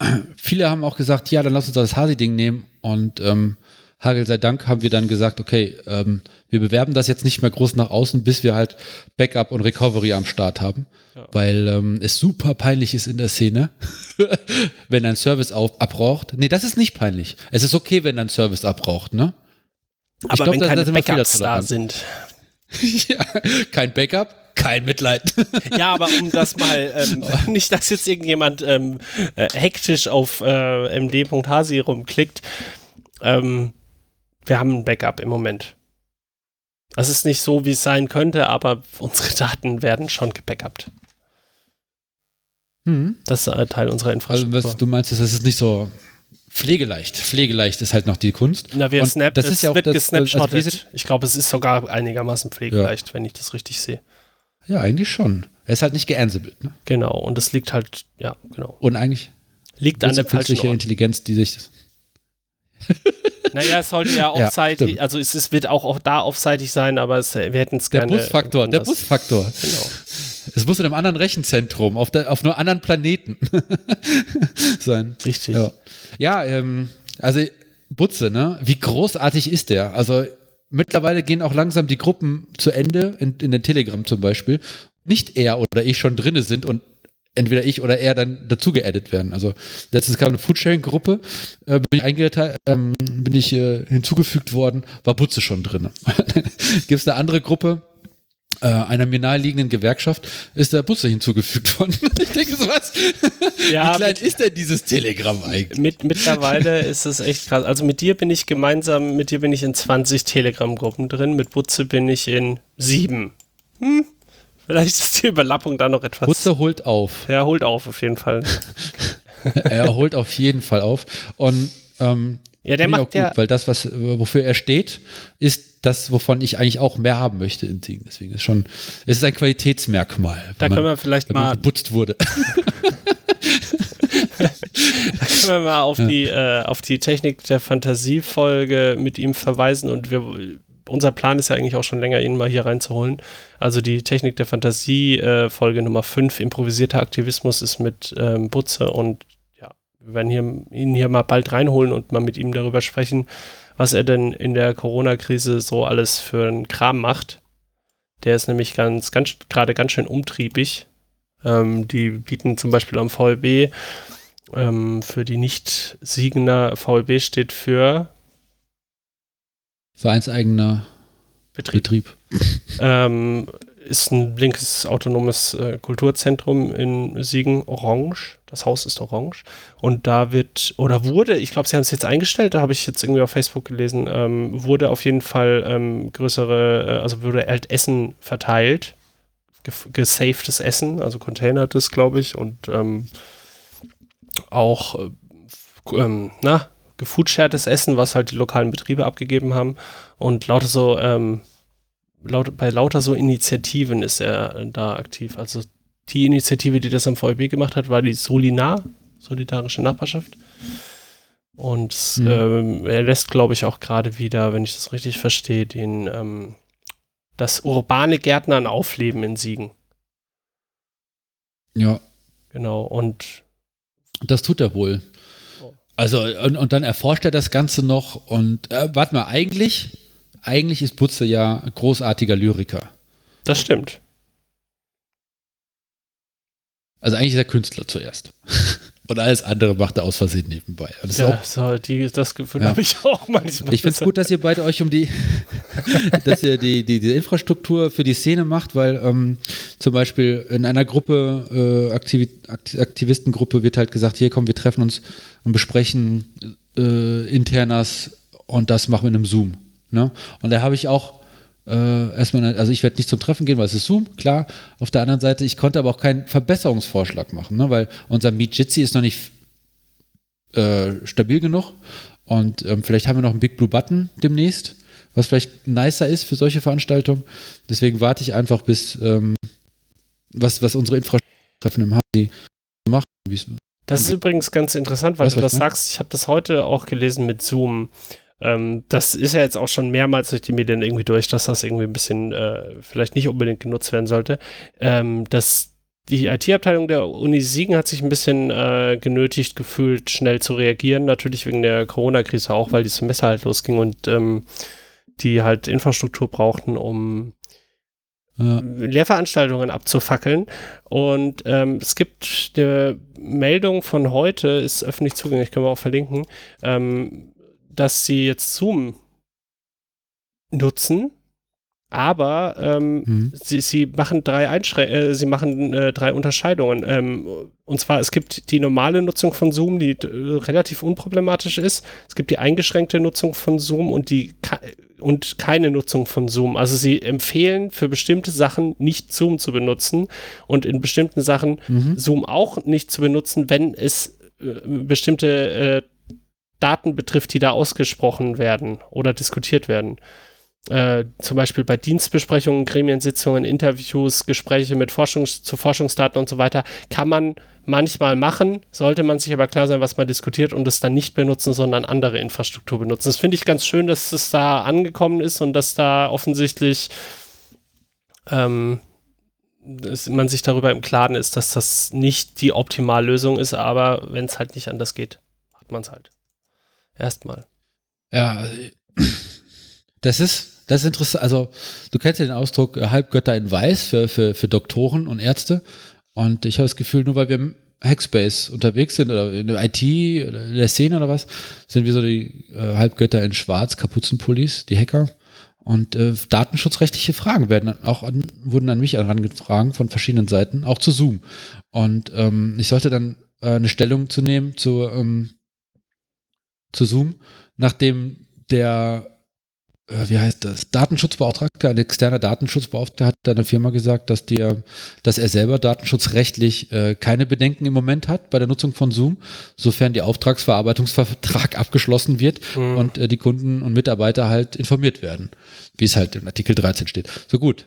[CLEARS THROAT] viele haben auch gesagt, ja, dann lass uns das Hasi-Ding nehmen und ähm, Hagel sei Dank haben wir dann gesagt, okay, ähm, wir bewerben das jetzt nicht mehr groß nach außen, bis wir halt Backup und Recovery am Start haben, ja. weil ähm, es super peinlich ist in der Szene, [LAUGHS] wenn ein Service auf, abraucht. Nee, das ist nicht peinlich. Es ist okay, wenn ein Service abraucht, ne? Aber glaub, wenn da- keine da Backups da sind. [LAUGHS] ja, kein Backup, kein Mitleid. [LAUGHS] Ja, aber um das mal, ähm, nicht, dass jetzt irgendjemand ähm, äh, hektisch auf äh, md.hasi rumklickt. Ähm, wir haben ein Backup im Moment. Es ist nicht so, wie es sein könnte, aber unsere [LAUGHS] Daten werden schon gebackupt. hm. Das ist ein Teil unserer Also Infrastruktur. was du meinst, ist, das ist nicht so pflegeleicht. Pflegeleicht ist halt noch die Kunst. Na, wir snap, das es ist ja auch wird das- also gesnapshottet. sind- ich glaube, es ist sogar einigermaßen pflegeleicht, wenn ich das richtig sehe. Ja, eigentlich schon. Er ist halt nicht geansible. Ne? Genau, und das liegt halt, ja, genau. Und eigentlich Liegt an der falschen. Intelligenz, die sich das. [LAUGHS] Naja, es sollte ja Ja, offseitig, stimmt. also es, es wird auch, auch da offseitig sein, aber es, wir hätten es Der gerne. Busfaktor, der. Busfaktor. Genau. Es muss in einem anderen Rechenzentrum, auf, der, auf einem anderen Planeten [LAUGHS] sein. Richtig. Ja, ja ähm, also Butze, ne? Wie großartig ist der? Also mittlerweile gehen auch langsam die Gruppen zu Ende, in, in den Telegram zum Beispiel. Nicht er oder ich schon drinne sind und entweder ich oder er dann dazu geaddet werden. Also letztens kam eine Foodsharing-Gruppe, äh, bin ich ähm, bin ich äh, hinzugefügt worden, war Butze schon drinne. [LAUGHS] Gibt es eine andere Gruppe, äh, einer mir naheliegenden Gewerkschaft, ist der Butze hinzugefügt [LAUGHS] worden. ich denke so was. Ja, Wie klein mit, ist denn dieses Telegram eigentlich? mit, mittlerweile [LAUGHS] ist es echt krass. Also mit dir bin ich gemeinsam, mit dir bin ich in 20 Telegram-Gruppen drin, mit Butze bin ich in sieben. Hm, vielleicht ist die Überlappung da noch etwas. Butze holt auf. Ja, holt auf, auf jeden Fall. [LAUGHS] er holt auf jeden Fall auf. Und ähm, Ja, der macht auch ja, gut, weil das, was, wofür er steht, ist das, wovon ich eigentlich auch mehr haben möchte in Siegen. Deswegen ist schon, es ist ein Qualitätsmerkmal. da können man, wir vielleicht mal geputzt wurde. [LAUGHS] können wir mal auf die äh, auf die Technik der Fantasie Folge mit ihm verweisen und wir unser Plan ist ja eigentlich auch schon länger ihn mal hier reinzuholen. Also die Technik der Fantasie äh, Folge Nummer 5 improvisierter Aktivismus ist mit ähm, Butze und ja, wir werden hier, ihn hier mal bald reinholen und mal mit ihm darüber sprechen, was er denn in der Corona Krise so alles für einen Kram macht. Der ist nämlich ganz ganz gerade ganz schön umtriebig. Ähm, die bieten zum Beispiel am VLB ähm, für die Nicht-Siegener VLB steht für Vereinseigener Betrieb. Betrieb. [LAUGHS] Ähm, ist ein linkes autonomes äh, Kulturzentrum in Siegen, orange. Das Haus ist orange. Und da wird, oder wurde, ich glaube, sie haben es jetzt eingestellt, da habe ich jetzt irgendwie auf Facebook gelesen, ähm, wurde auf jeden Fall ähm, größere, äh, also wurde halt Essen verteilt. Gesafedes Essen, also containertes, glaube ich, und ähm, auch, äh, ähm, na, gefoodshartes Essen, was halt die lokalen Betriebe abgegeben haben. Und lauter so, ähm, laut, bei lauter so Initiativen ist er äh, da aktiv. Also die Initiative, die das am VEB gemacht hat, war die Solinar, Solidarische Nachbarschaft. Und Mhm. ähm, er lässt, glaube ich, auch gerade wieder, wenn ich das richtig verstehe, den ähm, das urbane Gärtnern aufleben in Siegen. Ja, Genau. Und das tut er wohl. Also, und, und dann erforscht er das Ganze noch und, äh, warte mal, eigentlich, eigentlich ist Butze ja großartiger Lyriker. das stimmt. Also eigentlich ist er Künstler zuerst. [LAUGHS] Und alles andere macht er aus Versehen nebenbei. Und das Ja, auch, so, die, das Gefühl Ja. habe ich auch manchmal. ich finde es gut, dass ihr beide euch um die, [LAUGHS] dass ihr die, die, die Infrastruktur für die Szene macht, weil ähm, zum Beispiel in einer Gruppe, äh, Aktivi Akt Aktivistengruppe wird halt gesagt, hier komm, wir treffen uns und besprechen äh, Internas und das machen wir in einem Zoom. Ne? Und da habe ich auch äh, erstmal, also ich werde nicht zum Treffen gehen, weil es ist Zoom, klar. Auf der anderen Seite, ich konnte aber auch keinen Verbesserungsvorschlag machen, ne? weil unser Meet Jitsi ist noch nicht äh, stabil genug. Und ähm, vielleicht haben wir noch einen Big Blue Button demnächst, was vielleicht nicer ist für solche Veranstaltungen. Deswegen warte ich einfach, bis ähm, was, was unsere Infrastruktur im Hasi macht. Das ist übrigens ganz interessant, weil Weißt du das sagst. Ich habe das heute auch gelesen mit Zoom. Ähm, das ist ja jetzt auch schon mehrmals durch die Medien irgendwie durch, dass das irgendwie ein bisschen äh, vielleicht nicht unbedingt genutzt werden sollte. Ähm, dass die IT-Abteilung der Uni Siegen hat sich ein bisschen äh, genötigt gefühlt, schnell zu reagieren. Natürlich wegen der Corona-Krise auch, weil die Semester halt losging und ähm, die halt Infrastruktur brauchten, um Ja. Lehrveranstaltungen abzufackeln. Und ähm, es gibt eine Meldung von heute, ist öffentlich zugänglich, können wir auch verlinken, ähm, dass sie jetzt Zoom nutzen, aber ähm, mhm. sie, sie machen drei Einschrän äh, sie machen äh, drei Unterscheidungen. Ähm, und zwar, es gibt die normale Nutzung von Zoom, die äh, relativ unproblematisch ist. Es gibt die eingeschränkte Nutzung von Zoom und die und keine Nutzung von Zoom. Also sie empfehlen für bestimmte Sachen nicht Zoom zu benutzen und in bestimmten Sachen mhm. Zoom auch nicht zu benutzen, wenn es äh, bestimmte äh, Daten betrifft, die da ausgesprochen werden oder diskutiert werden äh, zum Beispiel bei Dienstbesprechungen, Gremiensitzungen, Interviews, Gespräche mit Forschungs zu Forschungsdaten und so weiter, kann man manchmal machen, sollte man sich aber klar sein, was man diskutiert und es dann nicht benutzen, sondern andere Infrastruktur benutzen. Das finde ich ganz schön, dass es da angekommen ist und dass da offensichtlich ähm, dass man sich darüber im Klaren ist, dass das nicht die Optimallösung ist, aber wenn es halt nicht anders geht, hat man es halt. Erstmal. Ja, das ist, das ist interessant. Also, du kennst ja den Ausdruck äh, Halbgötter in Weiß für, für, für Doktoren und Ärzte. Und ich habe das Gefühl, nur weil wir im Hackspace unterwegs sind oder in der IT oder in der Szene oder was, sind wir so die äh, Halbgötter in Schwarz, Kapuzenpullis, die Hacker. Und äh, datenschutzrechtliche Fragen werden auch an, wurden an mich herangetragen von verschiedenen Seiten, auch zu Zoom. Und ähm, ich sollte dann äh, eine Stellung zu nehmen zu, ähm, zu Zoom, nachdem der äh, wie heißt das, Datenschutzbeauftragter, ein externer Datenschutzbeauftragter hat einer Firma gesagt, dass der, dass er selber datenschutzrechtlich äh, keine Bedenken im Moment hat bei der Nutzung von Zoom, sofern die Auftragsverarbeitungsvertrag [LAUGHS] abgeschlossen wird mhm. und äh, die Kunden und Mitarbeiter halt informiert werden, wie es halt im Artikel 13 steht. So gut.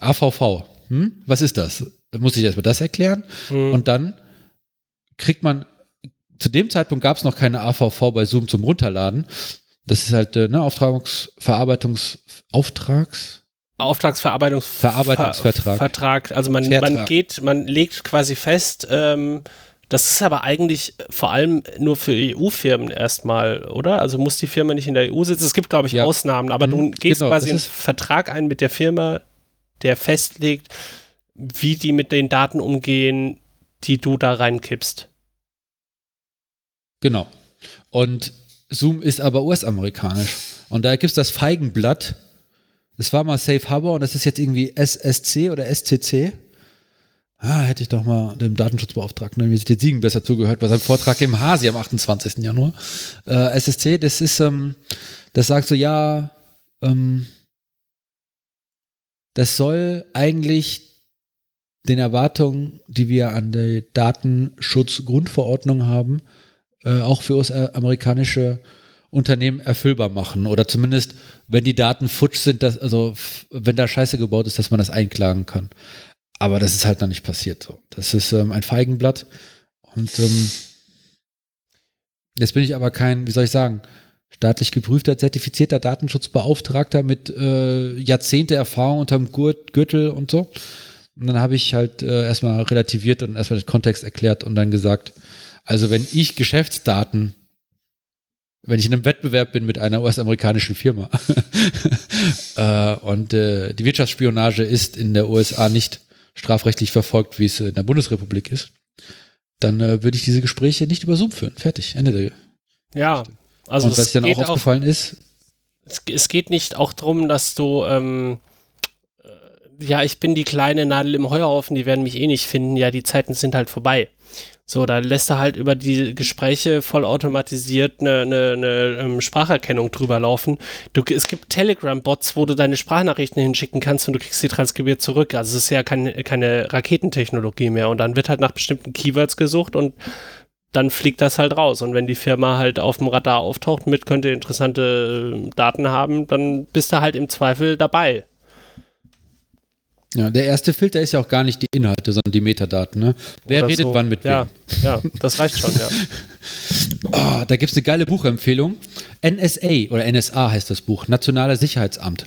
AVV, hm? was ist das? Muss ich erstmal das erklären? Mhm. Und dann kriegt man zu dem Zeitpunkt gab es noch keine AVV bei Zoom zum Runterladen. Das ist halt äh, ne, Auftragsverarbeitungs Auftrags Auftragsverarbeitungs Verarbeitungsvertrag. Vertrag. Also man, man geht, man legt quasi fest, ähm, das ist aber eigentlich vor allem nur für EU-Firmen erstmal, oder? Also muss die Firma nicht in der EU sitzen. Es gibt, glaube ich, ja. Ausnahmen, aber du mhm, gehst genau, quasi einen Vertrag ein mit der Firma, der festlegt, wie die mit den Daten umgehen, die du da reinkippst. Genau. Und Zoom ist aber US-amerikanisch. Und da gibt es das Feigenblatt. Das war mal Safe Harbor und das ist jetzt irgendwie SSC oder SCC. Ah, hätte ich doch mal dem Datenschutzbeauftragten Universität Siegen besser zugehört bei seinem Vortrag im Hasi am 28. Januar. Äh, SSC, das ist, ähm, das sagt so, ja, ähm, das soll eigentlich den Erwartungen, die wir an der Datenschutzgrundverordnung haben, äh, auch für US-amerikanische Unternehmen erfüllbar machen. Oder zumindest, wenn die Daten futsch sind, dass, also wenn da Scheiße gebaut ist, dass man das einklagen kann. Aber das ist halt noch nicht passiert. So. Das ist ähm, ein Feigenblatt. Und ähm, jetzt bin ich aber kein, wie soll ich sagen, staatlich geprüfter, zertifizierter Datenschutzbeauftragter mit äh, Jahrzehnte Erfahrung unterm Gurt, Gürtel und so. Und dann habe ich halt äh, erstmal relativiert und erstmal den Kontext erklärt und dann gesagt, also wenn ich Geschäftsdaten, wenn ich in einem Wettbewerb bin mit einer US-amerikanischen Firma [LAUGHS] äh, und äh, die Wirtschaftsspionage ist in der USA nicht strafrechtlich verfolgt, wie es in der Bundesrepublik ist, dann äh, würde ich diese Gespräche nicht über Zoom führen. Fertig, Ende der Ja, also und was dann auch aufgefallen auch, ist. Es, es, geht nicht auch darum, dass du ähm, äh, ja, ich bin die kleine Nadel im Heuhaufen, die werden mich eh nicht finden. Ja, die Zeiten sind halt vorbei. So, da lässt er halt über die Gespräche vollautomatisiert eine, eine, eine ähm, Spracherkennung drüber laufen. Du, es gibt Telegram-Bots, wo du deine Sprachnachrichten hinschicken kannst und du kriegst sie transkribiert zurück. Also es ist ja kein, keine Raketentechnologie mehr. Und dann wird halt nach bestimmten Keywords gesucht und dann fliegt das halt raus. Und wenn die Firma halt auf dem Radar auftaucht mit, könnte interessante äh, Daten haben, dann bist du halt im Zweifel dabei. Ja, der erste Filter ist ja auch gar nicht die Inhalte, sondern die Metadaten. Ne? Wer Oder redet so. wann mit ja, wem? Ja, das reicht schon, ja. oh, [LAUGHS] da gibt es eine geile Buchempfehlung. NSA oder NSA heißt das Buch, Nationale Sicherheitsamt.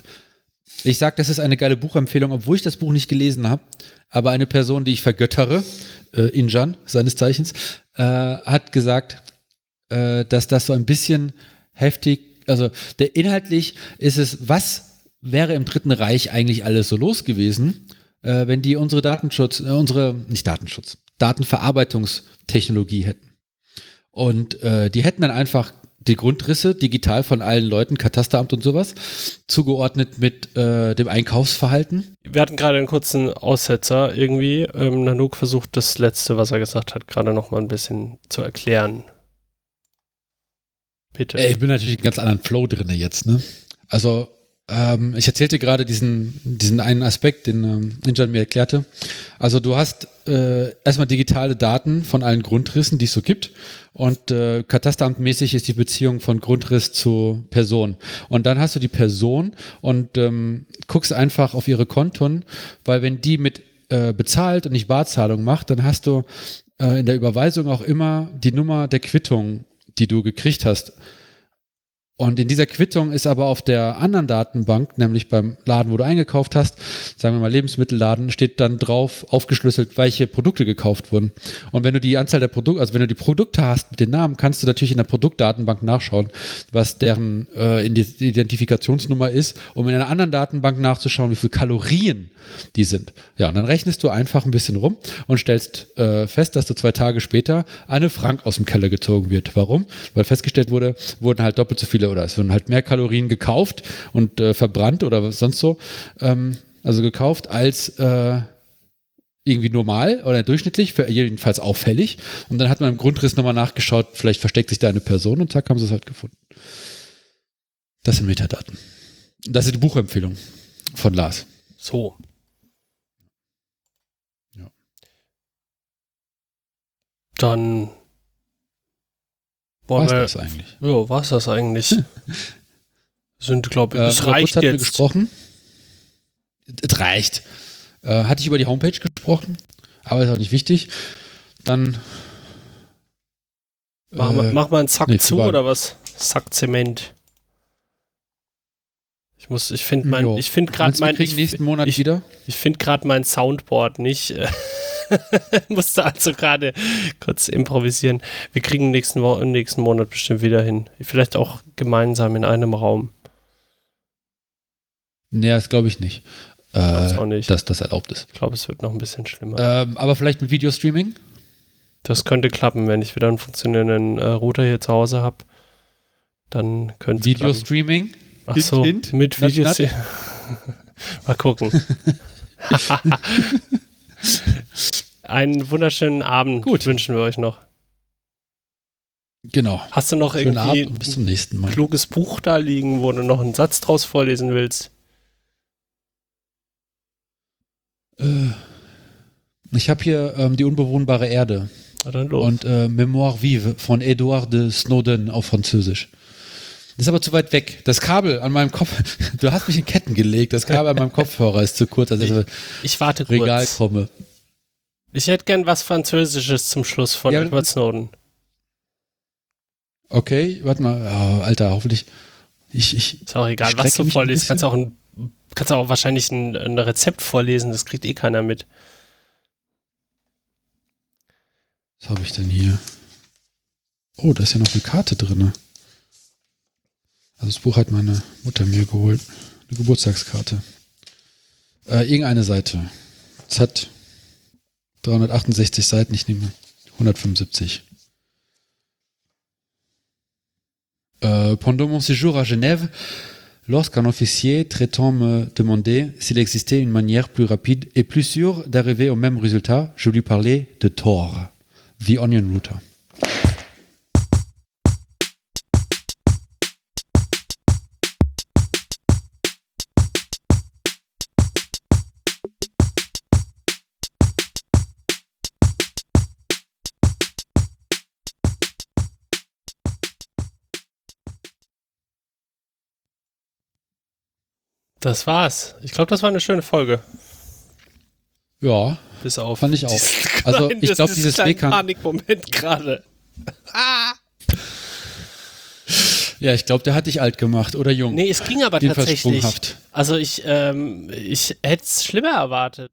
Ich sage, das ist eine geile Buchempfehlung, obwohl ich das Buch nicht gelesen habe. Aber eine Person, die ich vergöttere, äh, Injan, seines Zeichens, äh, hat gesagt, äh, dass das so ein bisschen heftig, also der inhaltlich ist es, was wäre im Dritten Reich eigentlich alles so los gewesen, äh, wenn die unsere Datenschutz, äh, unsere, nicht Datenschutz, Datenverarbeitungstechnologie hätten. Und äh, die hätten dann einfach die Grundrisse digital von allen Leuten, Katasteramt und sowas, zugeordnet mit äh, dem Einkaufsverhalten. Wir hatten gerade einen kurzen Aussetzer irgendwie. Ähm, Nanook versucht das letzte, was er gesagt hat, gerade noch mal ein bisschen zu erklären. Bitte. Ich bin natürlich in ganz anderen Flow drin jetzt, ne? Also ähm, ich erzählte gerade diesen, diesen einen Aspekt, den ähm, Ninja mir erklärte. Also du hast äh, erstmal digitale Daten von allen Grundrissen, die es so gibt. Und äh, katasteramtmäßig ist die Beziehung von Grundriss zu Person. Und dann hast du die Person und ähm, guckst einfach auf ihre Konten, weil wenn die mit äh, bezahlt und nicht Barzahlung macht, dann hast du äh, in der Überweisung auch immer die Nummer der Quittung, die du gekriegt hast und in dieser Quittung ist aber auf der anderen Datenbank, nämlich beim Laden, wo du eingekauft hast, sagen wir mal Lebensmittelladen, steht dann drauf aufgeschlüsselt, welche Produkte gekauft wurden. Und wenn du die Anzahl der Produkte, also wenn du die Produkte hast mit den Namen, kannst du natürlich in der Produktdatenbank nachschauen, was deren äh, Identifikationsnummer ist, um in einer anderen Datenbank nachzuschauen, wie viel Kalorien die sind. Ja, und dann rechnest du einfach ein bisschen rum und stellst äh, fest, dass du zwei Tage später eine Frank aus dem Keller gezogen wird. Warum? Weil festgestellt wurde, wurden halt doppelt so viele oder es wurden halt mehr Kalorien gekauft und äh, verbrannt oder was sonst so, ähm, also gekauft als äh, irgendwie normal oder durchschnittlich, jedenfalls auffällig. Und dann hat man im Grundriss nochmal nachgeschaut, vielleicht versteckt sich da eine Person und zack, haben sie es halt gefunden. Das sind Metadaten. Das ist die Buchempfehlung von Lars. So. Ja. Dann war das eigentlich? Ja, war das eigentlich? Sind, glaube ich, es äh, reicht jetzt. gesprochen. Es reicht. Äh, hatte ich über die Homepage gesprochen, aber ist auch nicht wichtig. Dann. Mach, äh, mal, mach mal einen Zack nee, zu oder was? Sack Zement. Ich muss, ich finde mein, jo. ich finde gerade mein, ich, nächsten Monat ich, wieder. Ich finde gerade mein Soundboard nicht. [LAUGHS] musste also gerade kurz improvisieren. Wir kriegen nächsten, Wo nächsten Monat bestimmt wieder hin. Vielleicht auch gemeinsam in einem Raum. Nee, das glaube ich nicht. Äh, auch nicht. Dass das erlaubt ist. Ich glaube, es wird noch ein bisschen schlimmer. Ähm, aber vielleicht mit Videostreaming? Das könnte klappen, wenn ich wieder einen funktionierenden äh, Router hier zu Hause habe. Dann könnte Videostreaming? Ach so, hint, mit Videos. [LAUGHS] Mal gucken. [LAUGHS] Einen wunderschönen Abend Gut. wünschen wir euch noch. Genau. Hast du noch Schönen irgendwie Abend, bis zum nächsten Mal. ein kluges Buch da liegen, wo du noch einen Satz draus vorlesen willst? Äh, ich habe hier ähm, die unbewohnbare Erde. Und äh, Memoire vive von Edouard de Snowden auf Französisch. Das ist aber zu weit weg. Das Kabel an meinem Kopf, [LAUGHS] du hast mich in Ketten gelegt. Das Kabel an meinem Kopfhörer ist zu kurz, als ich, ich, warte Regal kurz. komme. Ich hätte gern was Französisches zum Schluss von ja, Edward Snowden. Okay, warte mal. Oh, Alter, hoffentlich. Ich, ich, ist auch egal, was du vorliest. Kannst auch, ein, kannst auch wahrscheinlich ein, ein Rezept vorlesen, das kriegt eh keiner mit. Was habe ich denn hier? Oh, da ist ja noch eine Karte drin. Also das Buch hat meine Mutter mir geholt. Eine Geburtstagskarte. Äh, irgendeine Seite. Es hat 368 Seiten, ich nehme 175. Euh, pendant mon séjour à Genève, lorsqu'un officier traitant me demandait s'il existait une manière plus rapide et plus sûre d'arriver au même résultat, je lui parlais de Tor, The Onion Router. Das war's. Ich glaube, das war eine schöne Folge. Ja. Bis auf. Fand ich auch. [LAUGHS] Also, ich glaube, dieses Weg. Panikmoment gerade. ah! Ja, ich glaube, der hat dich alt gemacht oder jung. Nee, es ging aber tatsächlich. Also ich, ähm, ich hätte es schlimmer erwartet.